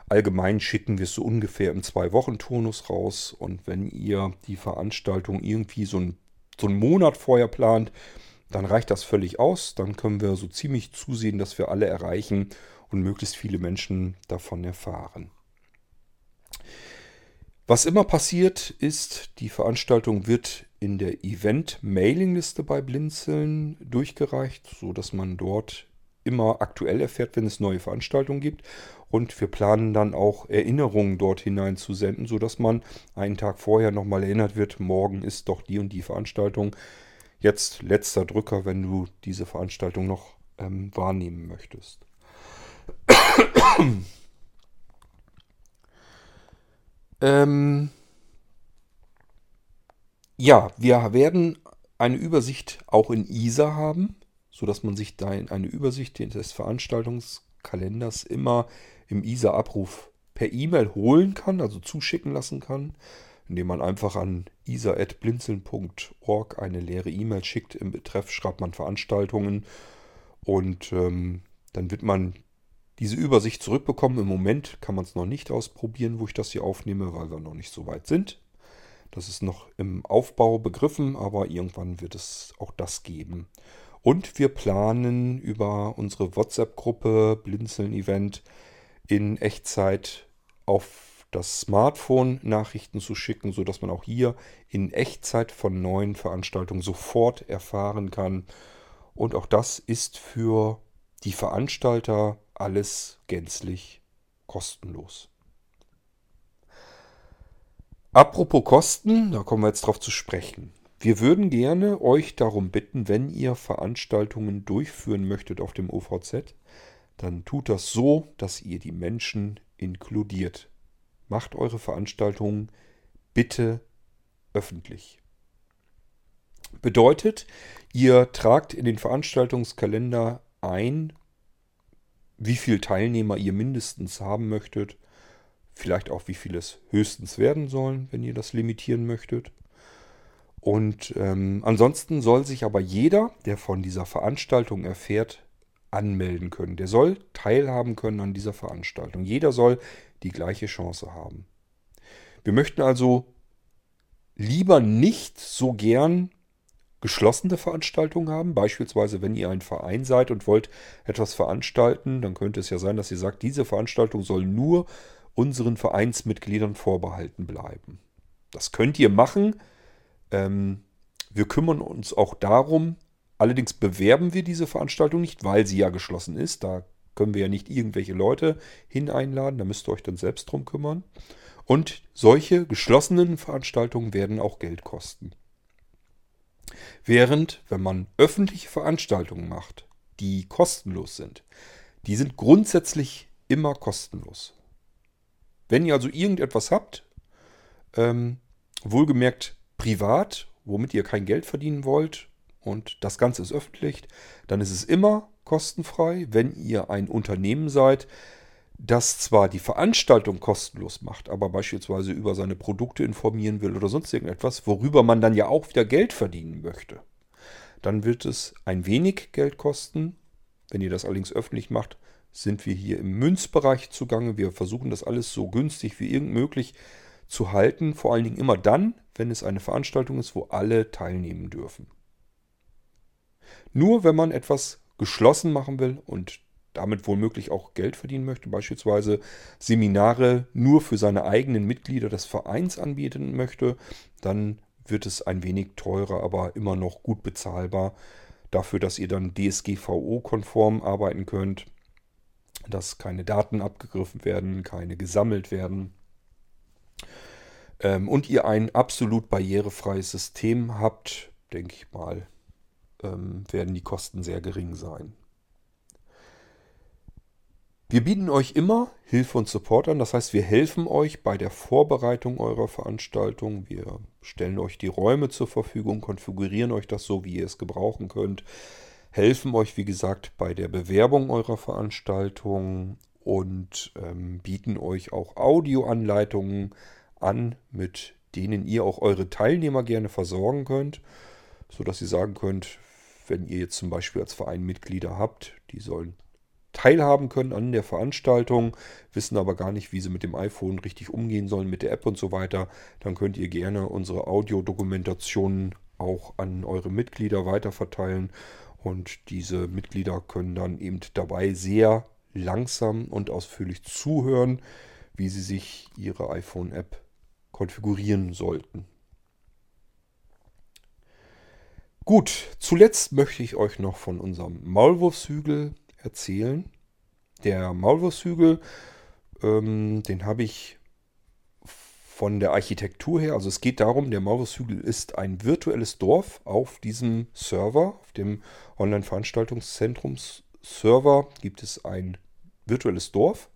Allgemein schicken wir es so ungefähr im Zwei-Wochen-Turnus raus. Und wenn ihr die Veranstaltung irgendwie so ein so einen Monat vorher plant, dann reicht das völlig aus. Dann können wir so ziemlich zusehen, dass wir alle erreichen und möglichst viele Menschen davon erfahren. Was immer passiert ist, die Veranstaltung wird in der Event-Mailing-Liste bei Blinzeln durchgereicht, sodass man dort immer aktuell erfährt, wenn es neue Veranstaltungen gibt. Und wir planen dann auch Erinnerungen dort hinein zu senden, sodass man einen Tag vorher nochmal erinnert wird, morgen ist doch die und die Veranstaltung. Jetzt letzter Drücker, wenn du diese Veranstaltung noch ähm, wahrnehmen möchtest. ähm ja, wir werden eine Übersicht auch in ISA haben, sodass man sich da eine Übersicht des Veranstaltungskalenders immer im ISA-Abruf per E-Mail holen kann, also zuschicken lassen kann, indem man einfach an isa.blinzeln.org eine leere E-Mail schickt. Im Betreff schreibt man Veranstaltungen und ähm, dann wird man diese Übersicht zurückbekommen. Im Moment kann man es noch nicht ausprobieren, wo ich das hier aufnehme, weil wir noch nicht so weit sind. Das ist noch im Aufbau begriffen, aber irgendwann wird es auch das geben. Und wir planen über unsere WhatsApp-Gruppe Blinzeln Event in Echtzeit auf das Smartphone Nachrichten zu schicken, sodass man auch hier in Echtzeit von neuen Veranstaltungen sofort erfahren kann. Und auch das ist für die Veranstalter alles gänzlich kostenlos. Apropos Kosten, da kommen wir jetzt drauf zu sprechen. Wir würden gerne euch darum bitten, wenn ihr Veranstaltungen durchführen möchtet auf dem OVZ, dann tut das so, dass ihr die Menschen inkludiert. Macht eure Veranstaltungen bitte öffentlich. Bedeutet, ihr tragt in den Veranstaltungskalender ein, wie viele Teilnehmer ihr mindestens haben möchtet. vielleicht auch wie viel es höchstens werden sollen, wenn ihr das limitieren möchtet. Und ähm, ansonsten soll sich aber jeder, der von dieser Veranstaltung erfährt, anmelden können. Der soll teilhaben können an dieser Veranstaltung. Jeder soll die gleiche Chance haben. Wir möchten also lieber nicht so gern geschlossene Veranstaltungen haben. Beispielsweise, wenn ihr ein Verein seid und wollt etwas veranstalten, dann könnte es ja sein, dass ihr sagt, diese Veranstaltung soll nur unseren Vereinsmitgliedern vorbehalten bleiben. Das könnt ihr machen. Ähm, wir kümmern uns auch darum. Allerdings bewerben wir diese Veranstaltung nicht, weil sie ja geschlossen ist. Da können wir ja nicht irgendwelche Leute hineinladen. Da müsst ihr euch dann selbst drum kümmern. Und solche geschlossenen Veranstaltungen werden auch Geld kosten. Während, wenn man öffentliche Veranstaltungen macht, die kostenlos sind, die sind grundsätzlich immer kostenlos. Wenn ihr also irgendetwas habt, ähm, wohlgemerkt privat, womit ihr kein Geld verdienen wollt und das Ganze ist öffentlich, dann ist es immer kostenfrei. Wenn ihr ein Unternehmen seid, das zwar die Veranstaltung kostenlos macht, aber beispielsweise über seine Produkte informieren will oder sonst irgendetwas, worüber man dann ja auch wieder Geld verdienen möchte, dann wird es ein wenig Geld kosten. Wenn ihr das allerdings öffentlich macht, sind wir hier im Münzbereich zugange. Wir versuchen das alles so günstig wie irgend möglich zu halten. Vor allen Dingen immer dann, wenn es eine Veranstaltung ist, wo alle teilnehmen dürfen. Nur wenn man etwas geschlossen machen will und damit womöglich auch Geld verdienen möchte, beispielsweise Seminare nur für seine eigenen Mitglieder des Vereins anbieten möchte, dann wird es ein wenig teurer, aber immer noch gut bezahlbar. Dafür, dass ihr dann DSGVO-konform arbeiten könnt, dass keine Daten abgegriffen werden, keine gesammelt werden. Ähm, und ihr ein absolut barrierefreies System habt, denke ich mal, ähm, werden die Kosten sehr gering sein. Wir bieten euch immer Hilfe und Support an. Das heißt, wir helfen euch bei der Vorbereitung eurer Veranstaltung. Wir stellen euch die Räume zur Verfügung, konfigurieren euch das so, wie ihr es gebrauchen könnt. Helfen euch, wie gesagt, bei der Bewerbung eurer Veranstaltung und ähm, bieten euch auch Audioanleitungen an, mit denen ihr auch eure Teilnehmer gerne versorgen könnt, sodass ihr sagen könnt, wenn ihr jetzt zum Beispiel als Verein Mitglieder habt, die sollen teilhaben können an der Veranstaltung, wissen aber gar nicht, wie sie mit dem iPhone richtig umgehen sollen, mit der App und so weiter, dann könnt ihr gerne unsere Audiodokumentationen auch an eure Mitglieder weiterverteilen. Und diese Mitglieder können dann eben dabei sehr langsam und ausführlich zuhören, wie sie sich ihre iPhone-App konfigurieren sollten. Gut, zuletzt möchte ich euch noch von unserem Maulwurfshügel erzählen. Der Maulwurfshügel, ähm, den habe ich von der Architektur her, also es geht darum, der Maulwurfshügel ist ein virtuelles Dorf auf diesem Server, auf dem Online-Veranstaltungszentrums-Server gibt es ein virtuelles Dorf.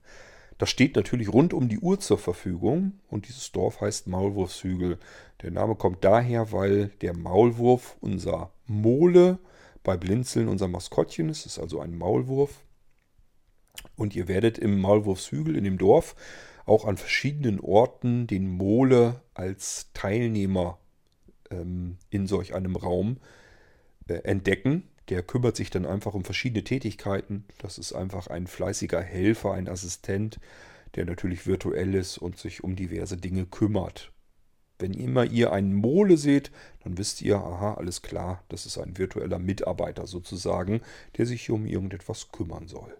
Das steht natürlich rund um die Uhr zur Verfügung und dieses Dorf heißt Maulwurfshügel. Der Name kommt daher, weil der Maulwurf unser Mole bei Blinzeln unser Maskottchen ist. Es ist also ein Maulwurf. Und ihr werdet im Maulwurfshügel in dem Dorf auch an verschiedenen Orten den Mole als Teilnehmer ähm, in solch einem Raum äh, entdecken. Der kümmert sich dann einfach um verschiedene Tätigkeiten. Das ist einfach ein fleißiger Helfer, ein Assistent, der natürlich virtuell ist und sich um diverse Dinge kümmert. Wenn immer ihr einen Mole seht, dann wisst ihr, aha, alles klar, das ist ein virtueller Mitarbeiter sozusagen, der sich um irgendetwas kümmern soll.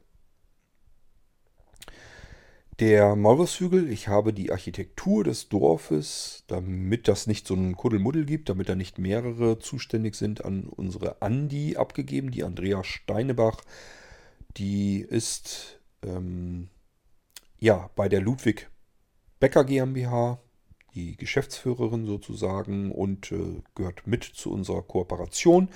Der Maulwurfshügel, ich habe die Architektur des Dorfes, damit das nicht so einen Kuddelmuddel gibt, damit da nicht mehrere zuständig sind, an unsere Andi abgegeben, die Andrea Steinebach. Die ist ähm, ja bei der Ludwig Becker GmbH die Geschäftsführerin sozusagen und äh, gehört mit zu unserer Kooperation.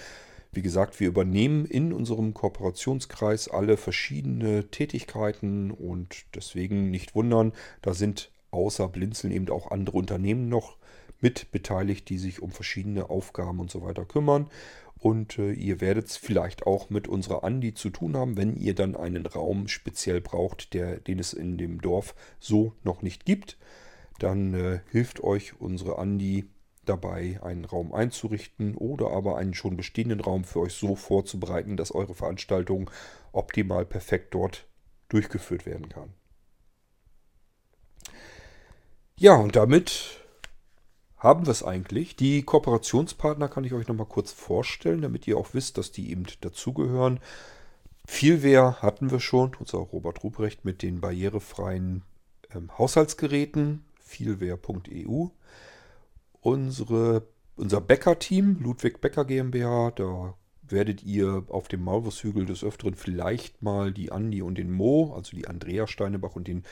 Wie gesagt, wir übernehmen in unserem Kooperationskreis alle verschiedene Tätigkeiten und deswegen nicht wundern, da sind außer Blinzeln eben auch andere Unternehmen noch mit beteiligt, die sich um verschiedene Aufgaben und so weiter kümmern. Und äh, ihr werdet es vielleicht auch mit unserer Andi zu tun haben, wenn ihr dann einen Raum speziell braucht, der, den es in dem Dorf so noch nicht gibt. Dann äh, hilft euch unsere Andi dabei, einen Raum einzurichten oder aber einen schon bestehenden Raum für euch so vorzubereiten, dass eure Veranstaltung optimal perfekt dort durchgeführt werden kann. Ja, und damit haben wir es eigentlich. Die Kooperationspartner kann ich euch nochmal kurz vorstellen, damit ihr auch wisst, dass die eben dazugehören. Vielwehr hatten wir schon, unser Robert Ruprecht mit den barrierefreien ähm, Haushaltsgeräten, vielwehr.eu. Unsere, unser Bäcker-Team, Ludwig Bäcker GmbH, da werdet ihr auf dem Maulwurfshügel des Öfteren vielleicht mal die Andi und den Mo, also die Andrea Steinebach und den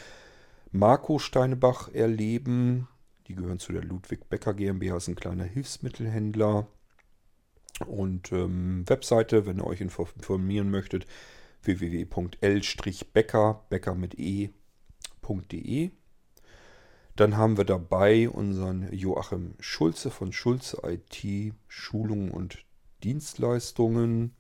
Marco Steinebach erleben. Die gehören zu der Ludwig Becker GmbH, ist ein kleiner Hilfsmittelhändler. Und ähm, Webseite, wenn ihr euch informieren möchtet, www.l-becker, becker mit e.de. Dann haben wir dabei unseren Joachim Schulze von Schulze IT, Schulungen und Dienstleistungen.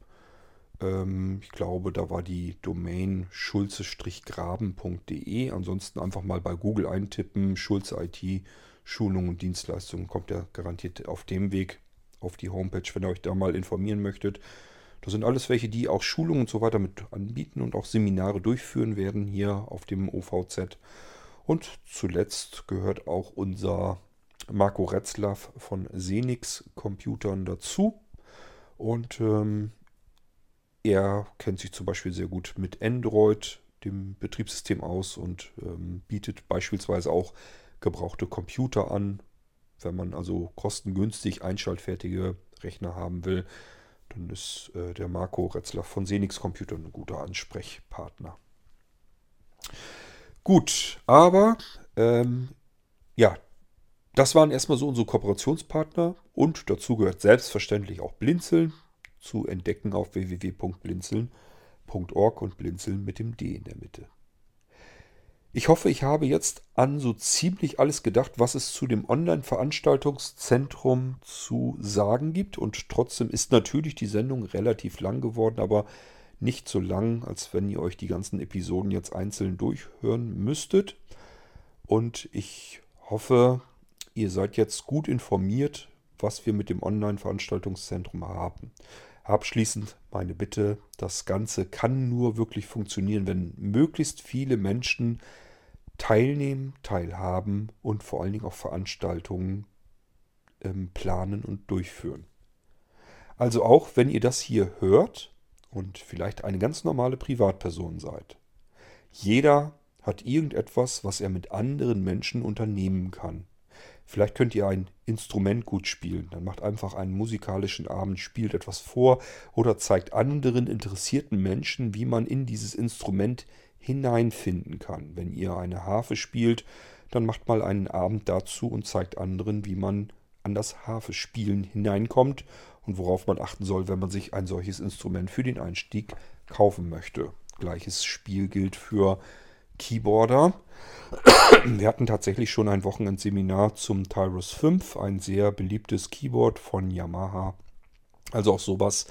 Ähm, ich glaube, da war die Domain schulze-graben.de. Ansonsten einfach mal bei Google eintippen, Schulze IT, Schulungen und Dienstleistungen. Kommt ja garantiert auf dem Weg auf die Homepage, wenn ihr euch da mal informieren möchtet. Das sind alles welche, die auch Schulungen und so weiter mit anbieten und auch Seminare durchführen werden hier auf dem OVZ. Und zuletzt gehört auch unser Marco Retzlaff von Senix Computern dazu. Und ähm, er kennt sich zum Beispiel sehr gut mit Android, dem Betriebssystem, aus und ähm, bietet beispielsweise auch gebrauchte Computer an. Wenn man also kostengünstig einschaltfertige Rechner haben will, dann ist äh, der Marco Retzler von Senix Computer ein guter Ansprechpartner. Gut, aber ähm, ja, das waren erstmal so unsere Kooperationspartner und dazu gehört selbstverständlich auch Blinzeln zu entdecken auf www.blinzeln.org und Blinzeln mit dem D in der Mitte. Ich hoffe, ich habe jetzt an so ziemlich alles gedacht, was es zu dem Online-Veranstaltungszentrum zu sagen gibt. Und trotzdem ist natürlich die Sendung relativ lang geworden, aber nicht so lang, als wenn ihr euch die ganzen Episoden jetzt einzeln durchhören müsstet. Und ich hoffe, ihr seid jetzt gut informiert, was wir mit dem Online-Veranstaltungszentrum haben. Abschließend meine Bitte, das Ganze kann nur wirklich funktionieren, wenn möglichst viele Menschen teilnehmen, teilhaben und vor allen Dingen auch Veranstaltungen ähm, planen und durchführen. Also auch wenn ihr das hier hört und vielleicht eine ganz normale Privatperson seid. Jeder hat irgendetwas, was er mit anderen Menschen unternehmen kann. Vielleicht könnt ihr ein Instrument gut spielen. Dann macht einfach einen musikalischen Abend, spielt etwas vor oder zeigt anderen interessierten Menschen, wie man in dieses Instrument hineinfinden kann. Wenn ihr eine Harfe spielt, dann macht mal einen Abend dazu und zeigt anderen, wie man an das Harfe-Spielen hineinkommt und worauf man achten soll, wenn man sich ein solches Instrument für den Einstieg kaufen möchte. Gleiches Spiel gilt für Keyboarder. Wir hatten tatsächlich schon ein Wochenendseminar zum Tyrus 5, ein sehr beliebtes Keyboard von Yamaha. Also auch sowas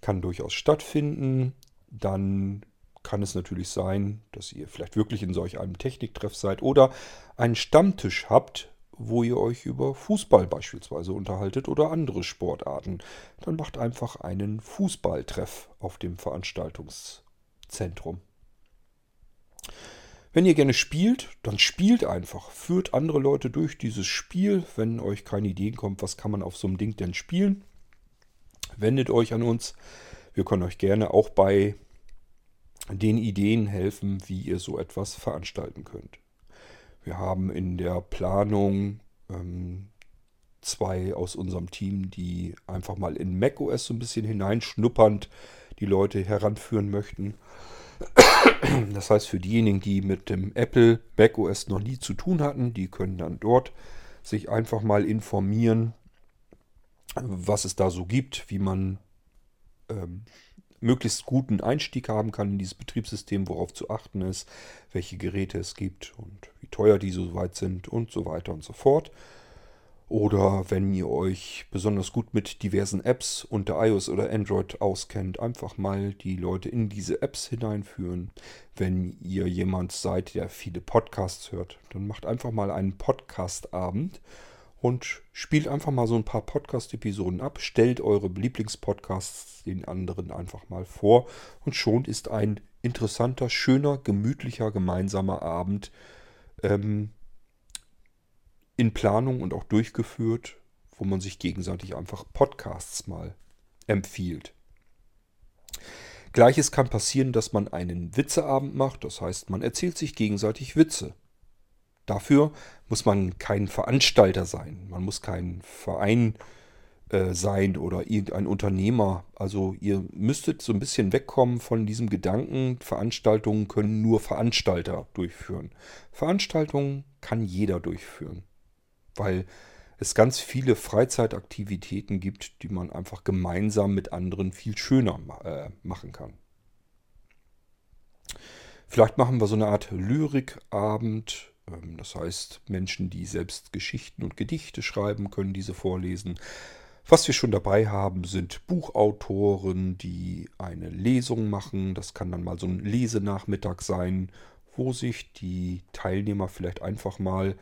kann durchaus stattfinden. Dann kann es natürlich sein, dass ihr vielleicht wirklich in solch einem Techniktreff seid oder einen Stammtisch habt, wo ihr euch über Fußball beispielsweise unterhaltet oder andere Sportarten. Dann macht einfach einen Fußballtreff auf dem Veranstaltungszentrum. Wenn ihr gerne spielt, dann spielt einfach. Führt andere Leute durch dieses Spiel. Wenn euch keine Ideen kommt, was kann man auf so einem Ding denn spielen, wendet euch an uns. Wir können euch gerne auch bei den Ideen helfen, wie ihr so etwas veranstalten könnt. Wir haben in der Planung ähm, zwei aus unserem Team, die einfach mal in macOS so ein bisschen hineinschnuppernd die Leute heranführen möchten. Das heißt, für diejenigen, die mit dem Apple macOS noch nie zu tun hatten, die können dann dort sich einfach mal informieren, was es da so gibt, wie man ähm, möglichst guten Einstieg haben kann in dieses Betriebssystem, worauf zu achten ist, welche Geräte es gibt und wie teuer die so weit sind und so weiter und so fort. Oder wenn ihr euch besonders gut mit diversen Apps unter iOS oder Android auskennt, einfach mal die Leute in diese Apps hineinführen. Wenn ihr jemand seid, der viele Podcasts hört, dann macht einfach mal einen Podcast-Abend und spielt einfach mal so ein paar Podcast-Episoden ab. Stellt eure Lieblingspodcasts den anderen einfach mal vor und schon ist ein interessanter, schöner, gemütlicher gemeinsamer Abend ähm, in Planung und auch durchgeführt, wo man sich gegenseitig einfach Podcasts mal empfiehlt. Gleiches kann passieren, dass man einen Witzeabend macht, das heißt, man erzählt sich gegenseitig Witze. Dafür muss man kein Veranstalter sein, man muss kein Verein äh, sein oder irgendein Unternehmer. Also ihr müsstet so ein bisschen wegkommen von diesem Gedanken, Veranstaltungen können nur Veranstalter durchführen. Veranstaltungen kann jeder durchführen weil es ganz viele Freizeitaktivitäten gibt, die man einfach gemeinsam mit anderen viel schöner äh, machen kann. Vielleicht machen wir so eine Art Lyrikabend. Ähm, das heißt, Menschen, die selbst Geschichten und Gedichte schreiben, können diese vorlesen. Was wir schon dabei haben, sind Buchautoren, die eine Lesung machen. Das kann dann mal so ein Lesenachmittag sein, wo sich die Teilnehmer vielleicht einfach mal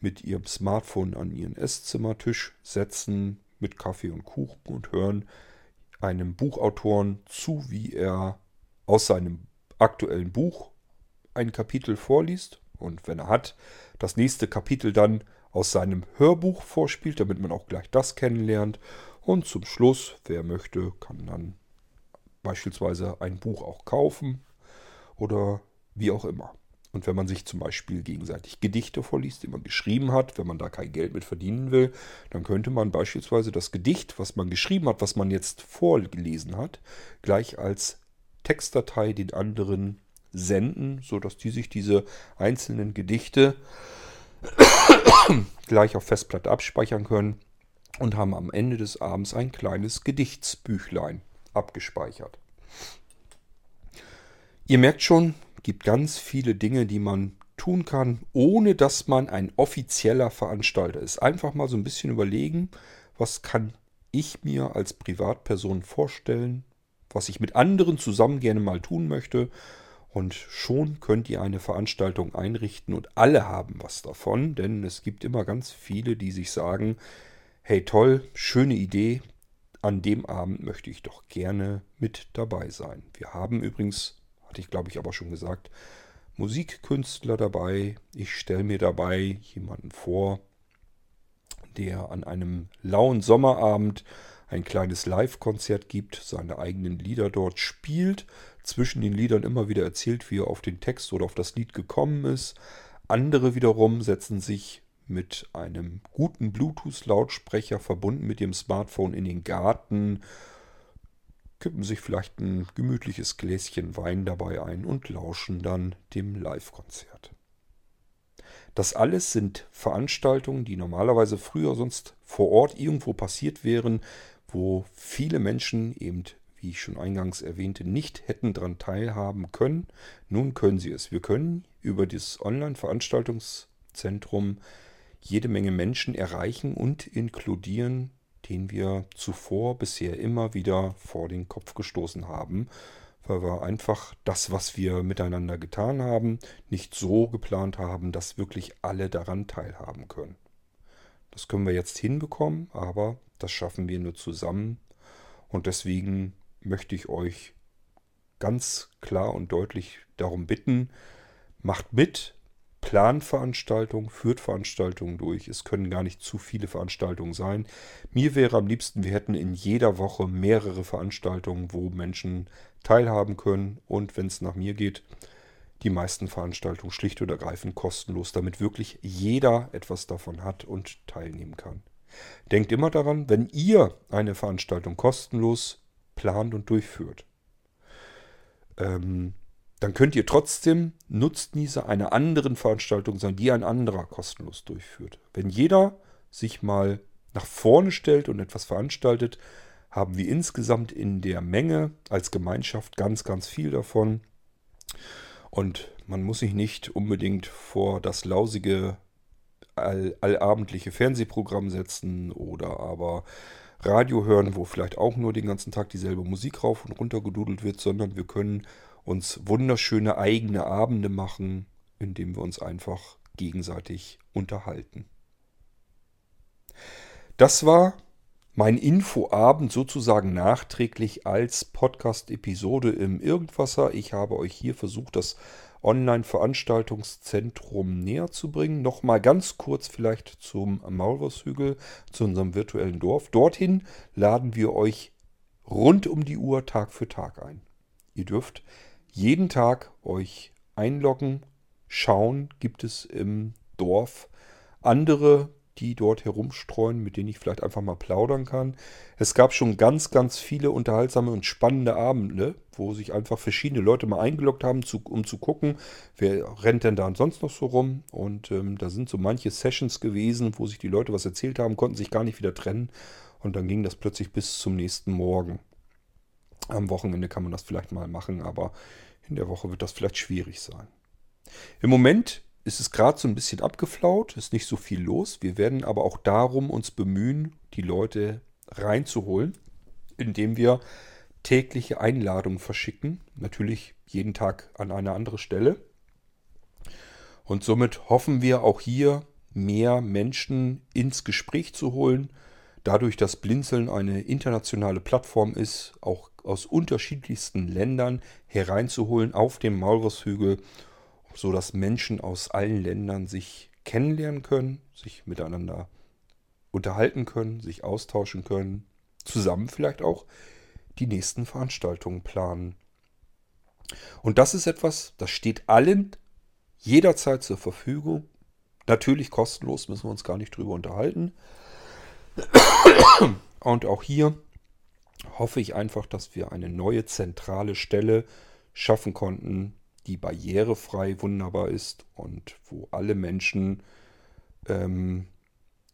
mit ihrem Smartphone an ihren Esszimmertisch setzen mit Kaffee und Kuchen und hören einem Buchautoren zu, wie er aus seinem aktuellen Buch ein Kapitel vorliest und wenn er hat, das nächste Kapitel dann aus seinem Hörbuch vorspielt, damit man auch gleich das kennenlernt. Und zum Schluss, wer möchte, kann dann beispielsweise ein Buch auch kaufen oder wie auch immer. Und wenn man sich zum Beispiel gegenseitig Gedichte vorliest, die man geschrieben hat, wenn man da kein Geld mit verdienen will, dann könnte man beispielsweise das Gedicht, was man geschrieben hat, was man jetzt vorgelesen hat, gleich als Textdatei den anderen senden, sodass die sich diese einzelnen Gedichte gleich auf Festplatte abspeichern können und haben am Ende des Abends ein kleines Gedichtsbüchlein abgespeichert. Ihr merkt schon, gibt ganz viele Dinge, die man tun kann, ohne dass man ein offizieller Veranstalter ist. Einfach mal so ein bisschen überlegen, was kann ich mir als Privatperson vorstellen, was ich mit anderen zusammen gerne mal tun möchte. Und schon könnt ihr eine Veranstaltung einrichten und alle haben was davon, denn es gibt immer ganz viele, die sich sagen, hey toll, schöne Idee, an dem Abend möchte ich doch gerne mit dabei sein. Wir haben übrigens hatte ich glaube ich aber schon gesagt, Musikkünstler dabei. Ich stelle mir dabei jemanden vor, der an einem lauen Sommerabend ein kleines Live-Konzert gibt, seine eigenen Lieder dort spielt, zwischen den Liedern immer wieder erzählt, wie er auf den Text oder auf das Lied gekommen ist. Andere wiederum setzen sich mit einem guten Bluetooth-Lautsprecher verbunden mit dem Smartphone in den Garten kippen sich vielleicht ein gemütliches Gläschen Wein dabei ein und lauschen dann dem Live-Konzert. Das alles sind Veranstaltungen, die normalerweise früher sonst vor Ort irgendwo passiert wären, wo viele Menschen eben, wie ich schon eingangs erwähnte, nicht hätten daran teilhaben können. Nun können sie es. Wir können über das Online-Veranstaltungszentrum jede Menge Menschen erreichen und inkludieren, den wir zuvor bisher immer wieder vor den Kopf gestoßen haben, weil wir einfach das, was wir miteinander getan haben, nicht so geplant haben, dass wirklich alle daran teilhaben können. Das können wir jetzt hinbekommen, aber das schaffen wir nur zusammen und deswegen möchte ich euch ganz klar und deutlich darum bitten, macht mit, Planveranstaltungen, führt Veranstaltungen durch. Es können gar nicht zu viele Veranstaltungen sein. Mir wäre am liebsten, wir hätten in jeder Woche mehrere Veranstaltungen, wo Menschen teilhaben können. Und wenn es nach mir geht, die meisten Veranstaltungen schlicht und ergreifend kostenlos, damit wirklich jeder etwas davon hat und teilnehmen kann. Denkt immer daran, wenn ihr eine Veranstaltung kostenlos plant und durchführt, ähm, dann könnt ihr trotzdem Nutznießer einer anderen Veranstaltung sein, die ein anderer kostenlos durchführt. Wenn jeder sich mal nach vorne stellt und etwas veranstaltet, haben wir insgesamt in der Menge als Gemeinschaft ganz, ganz viel davon. Und man muss sich nicht unbedingt vor das lausige all, allabendliche Fernsehprogramm setzen oder aber Radio hören, wo vielleicht auch nur den ganzen Tag dieselbe Musik rauf und runter gedudelt wird, sondern wir können uns wunderschöne eigene Abende machen, indem wir uns einfach gegenseitig unterhalten. Das war mein Infoabend sozusagen nachträglich als Podcast-Episode im Irgendwasser. Ich habe euch hier versucht, das Online-Veranstaltungszentrum näher zu bringen. Nochmal ganz kurz vielleicht zum Maulwurfshügel, zu unserem virtuellen Dorf. Dorthin laden wir euch rund um die Uhr Tag für Tag ein. Ihr dürft jeden Tag euch einloggen, schauen, gibt es im Dorf andere die dort herumstreuen, mit denen ich vielleicht einfach mal plaudern kann. Es gab schon ganz, ganz viele unterhaltsame und spannende Abende, wo sich einfach verschiedene Leute mal eingeloggt haben, zu, um zu gucken, wer rennt denn da sonst noch so rum. Und ähm, da sind so manche Sessions gewesen, wo sich die Leute was erzählt haben, konnten sich gar nicht wieder trennen. Und dann ging das plötzlich bis zum nächsten Morgen. Am Wochenende kann man das vielleicht mal machen, aber in der Woche wird das vielleicht schwierig sein. Im Moment ist es gerade so ein bisschen abgeflaut, ist nicht so viel los. Wir werden aber auch darum uns bemühen, die Leute reinzuholen, indem wir tägliche Einladungen verschicken. Natürlich jeden Tag an eine andere Stelle. Und somit hoffen wir auch hier mehr Menschen ins Gespräch zu holen. Dadurch, dass Blinzeln eine internationale Plattform ist, auch aus unterschiedlichsten Ländern hereinzuholen auf dem Maulwurfshügel so dass Menschen aus allen Ländern sich kennenlernen können, sich miteinander unterhalten können, sich austauschen können, zusammen vielleicht auch die nächsten Veranstaltungen planen. Und das ist etwas, das steht allen jederzeit zur Verfügung. Natürlich kostenlos, müssen wir uns gar nicht drüber unterhalten. Und auch hier hoffe ich einfach, dass wir eine neue zentrale Stelle schaffen konnten, die barrierefrei wunderbar ist und wo alle Menschen ähm,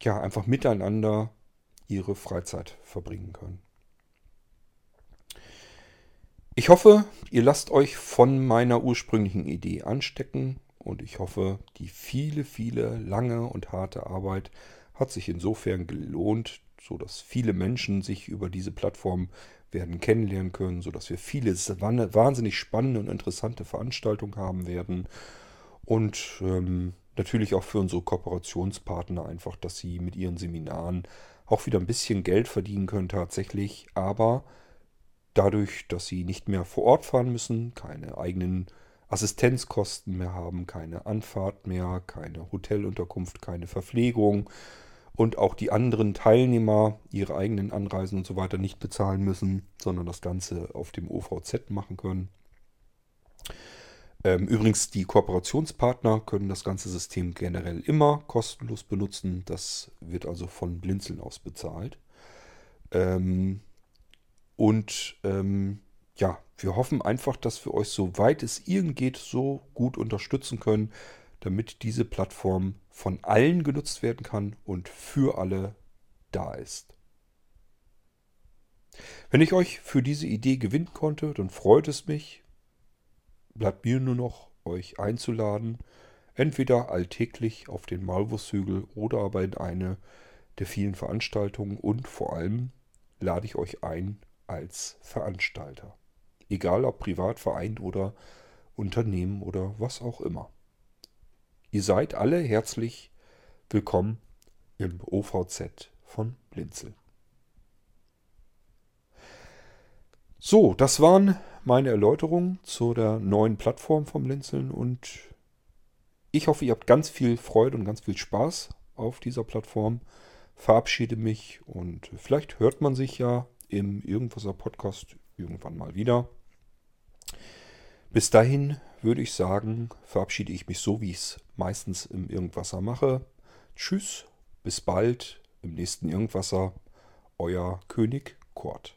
ja einfach miteinander ihre Freizeit verbringen können. Ich hoffe, ihr lasst euch von meiner ursprünglichen Idee anstecken und ich hoffe, die viele, viele lange und harte Arbeit hat sich insofern gelohnt, so dass viele Menschen sich über diese Plattform werden kennenlernen können, sodass wir viele wahnsinnig spannende und interessante Veranstaltungen haben werden. Und ähm, natürlich auch für unsere Kooperationspartner einfach, dass sie mit ihren Seminaren auch wieder ein bisschen Geld verdienen können tatsächlich, aber dadurch, dass sie nicht mehr vor Ort fahren müssen, keine eigenen Assistenzkosten mehr haben, keine Anfahrt mehr, keine Hotelunterkunft, keine Verpflegung, und auch die anderen Teilnehmer ihre eigenen Anreisen und so weiter nicht bezahlen müssen, sondern das Ganze auf dem OVZ machen können. Ähm, übrigens, die Kooperationspartner können das ganze System generell immer kostenlos benutzen. Das wird also von Blinzeln aus bezahlt. Ähm, und ähm, ja, wir hoffen einfach, dass wir euch, soweit es irgend geht, so gut unterstützen können, damit diese Plattform von allen genutzt werden kann und für alle da ist. Wenn ich euch für diese Idee gewinnen konnte, dann freut es mich. Bleibt mir nur noch, euch einzuladen, entweder alltäglich auf den Malwurfshügel oder aber in eine der vielen Veranstaltungen und vor allem lade ich euch ein als Veranstalter. Egal ob Privatverein oder Unternehmen oder was auch immer. Ihr seid alle herzlich willkommen im OVZ von Blinzel. So, das waren meine Erläuterungen zu der neuen Plattform vom Blinzeln und ich hoffe, ihr habt ganz viel Freude und ganz viel Spaß auf dieser Plattform. Verabschiede mich und vielleicht hört man sich ja im Irgendwaser Podcast irgendwann mal wieder. Bis dahin würde ich sagen, verabschiede ich mich so, wie ich es meistens im Irgendwasser mache. Tschüss, bis bald im nächsten Irgendwasser. Euer König Kurt.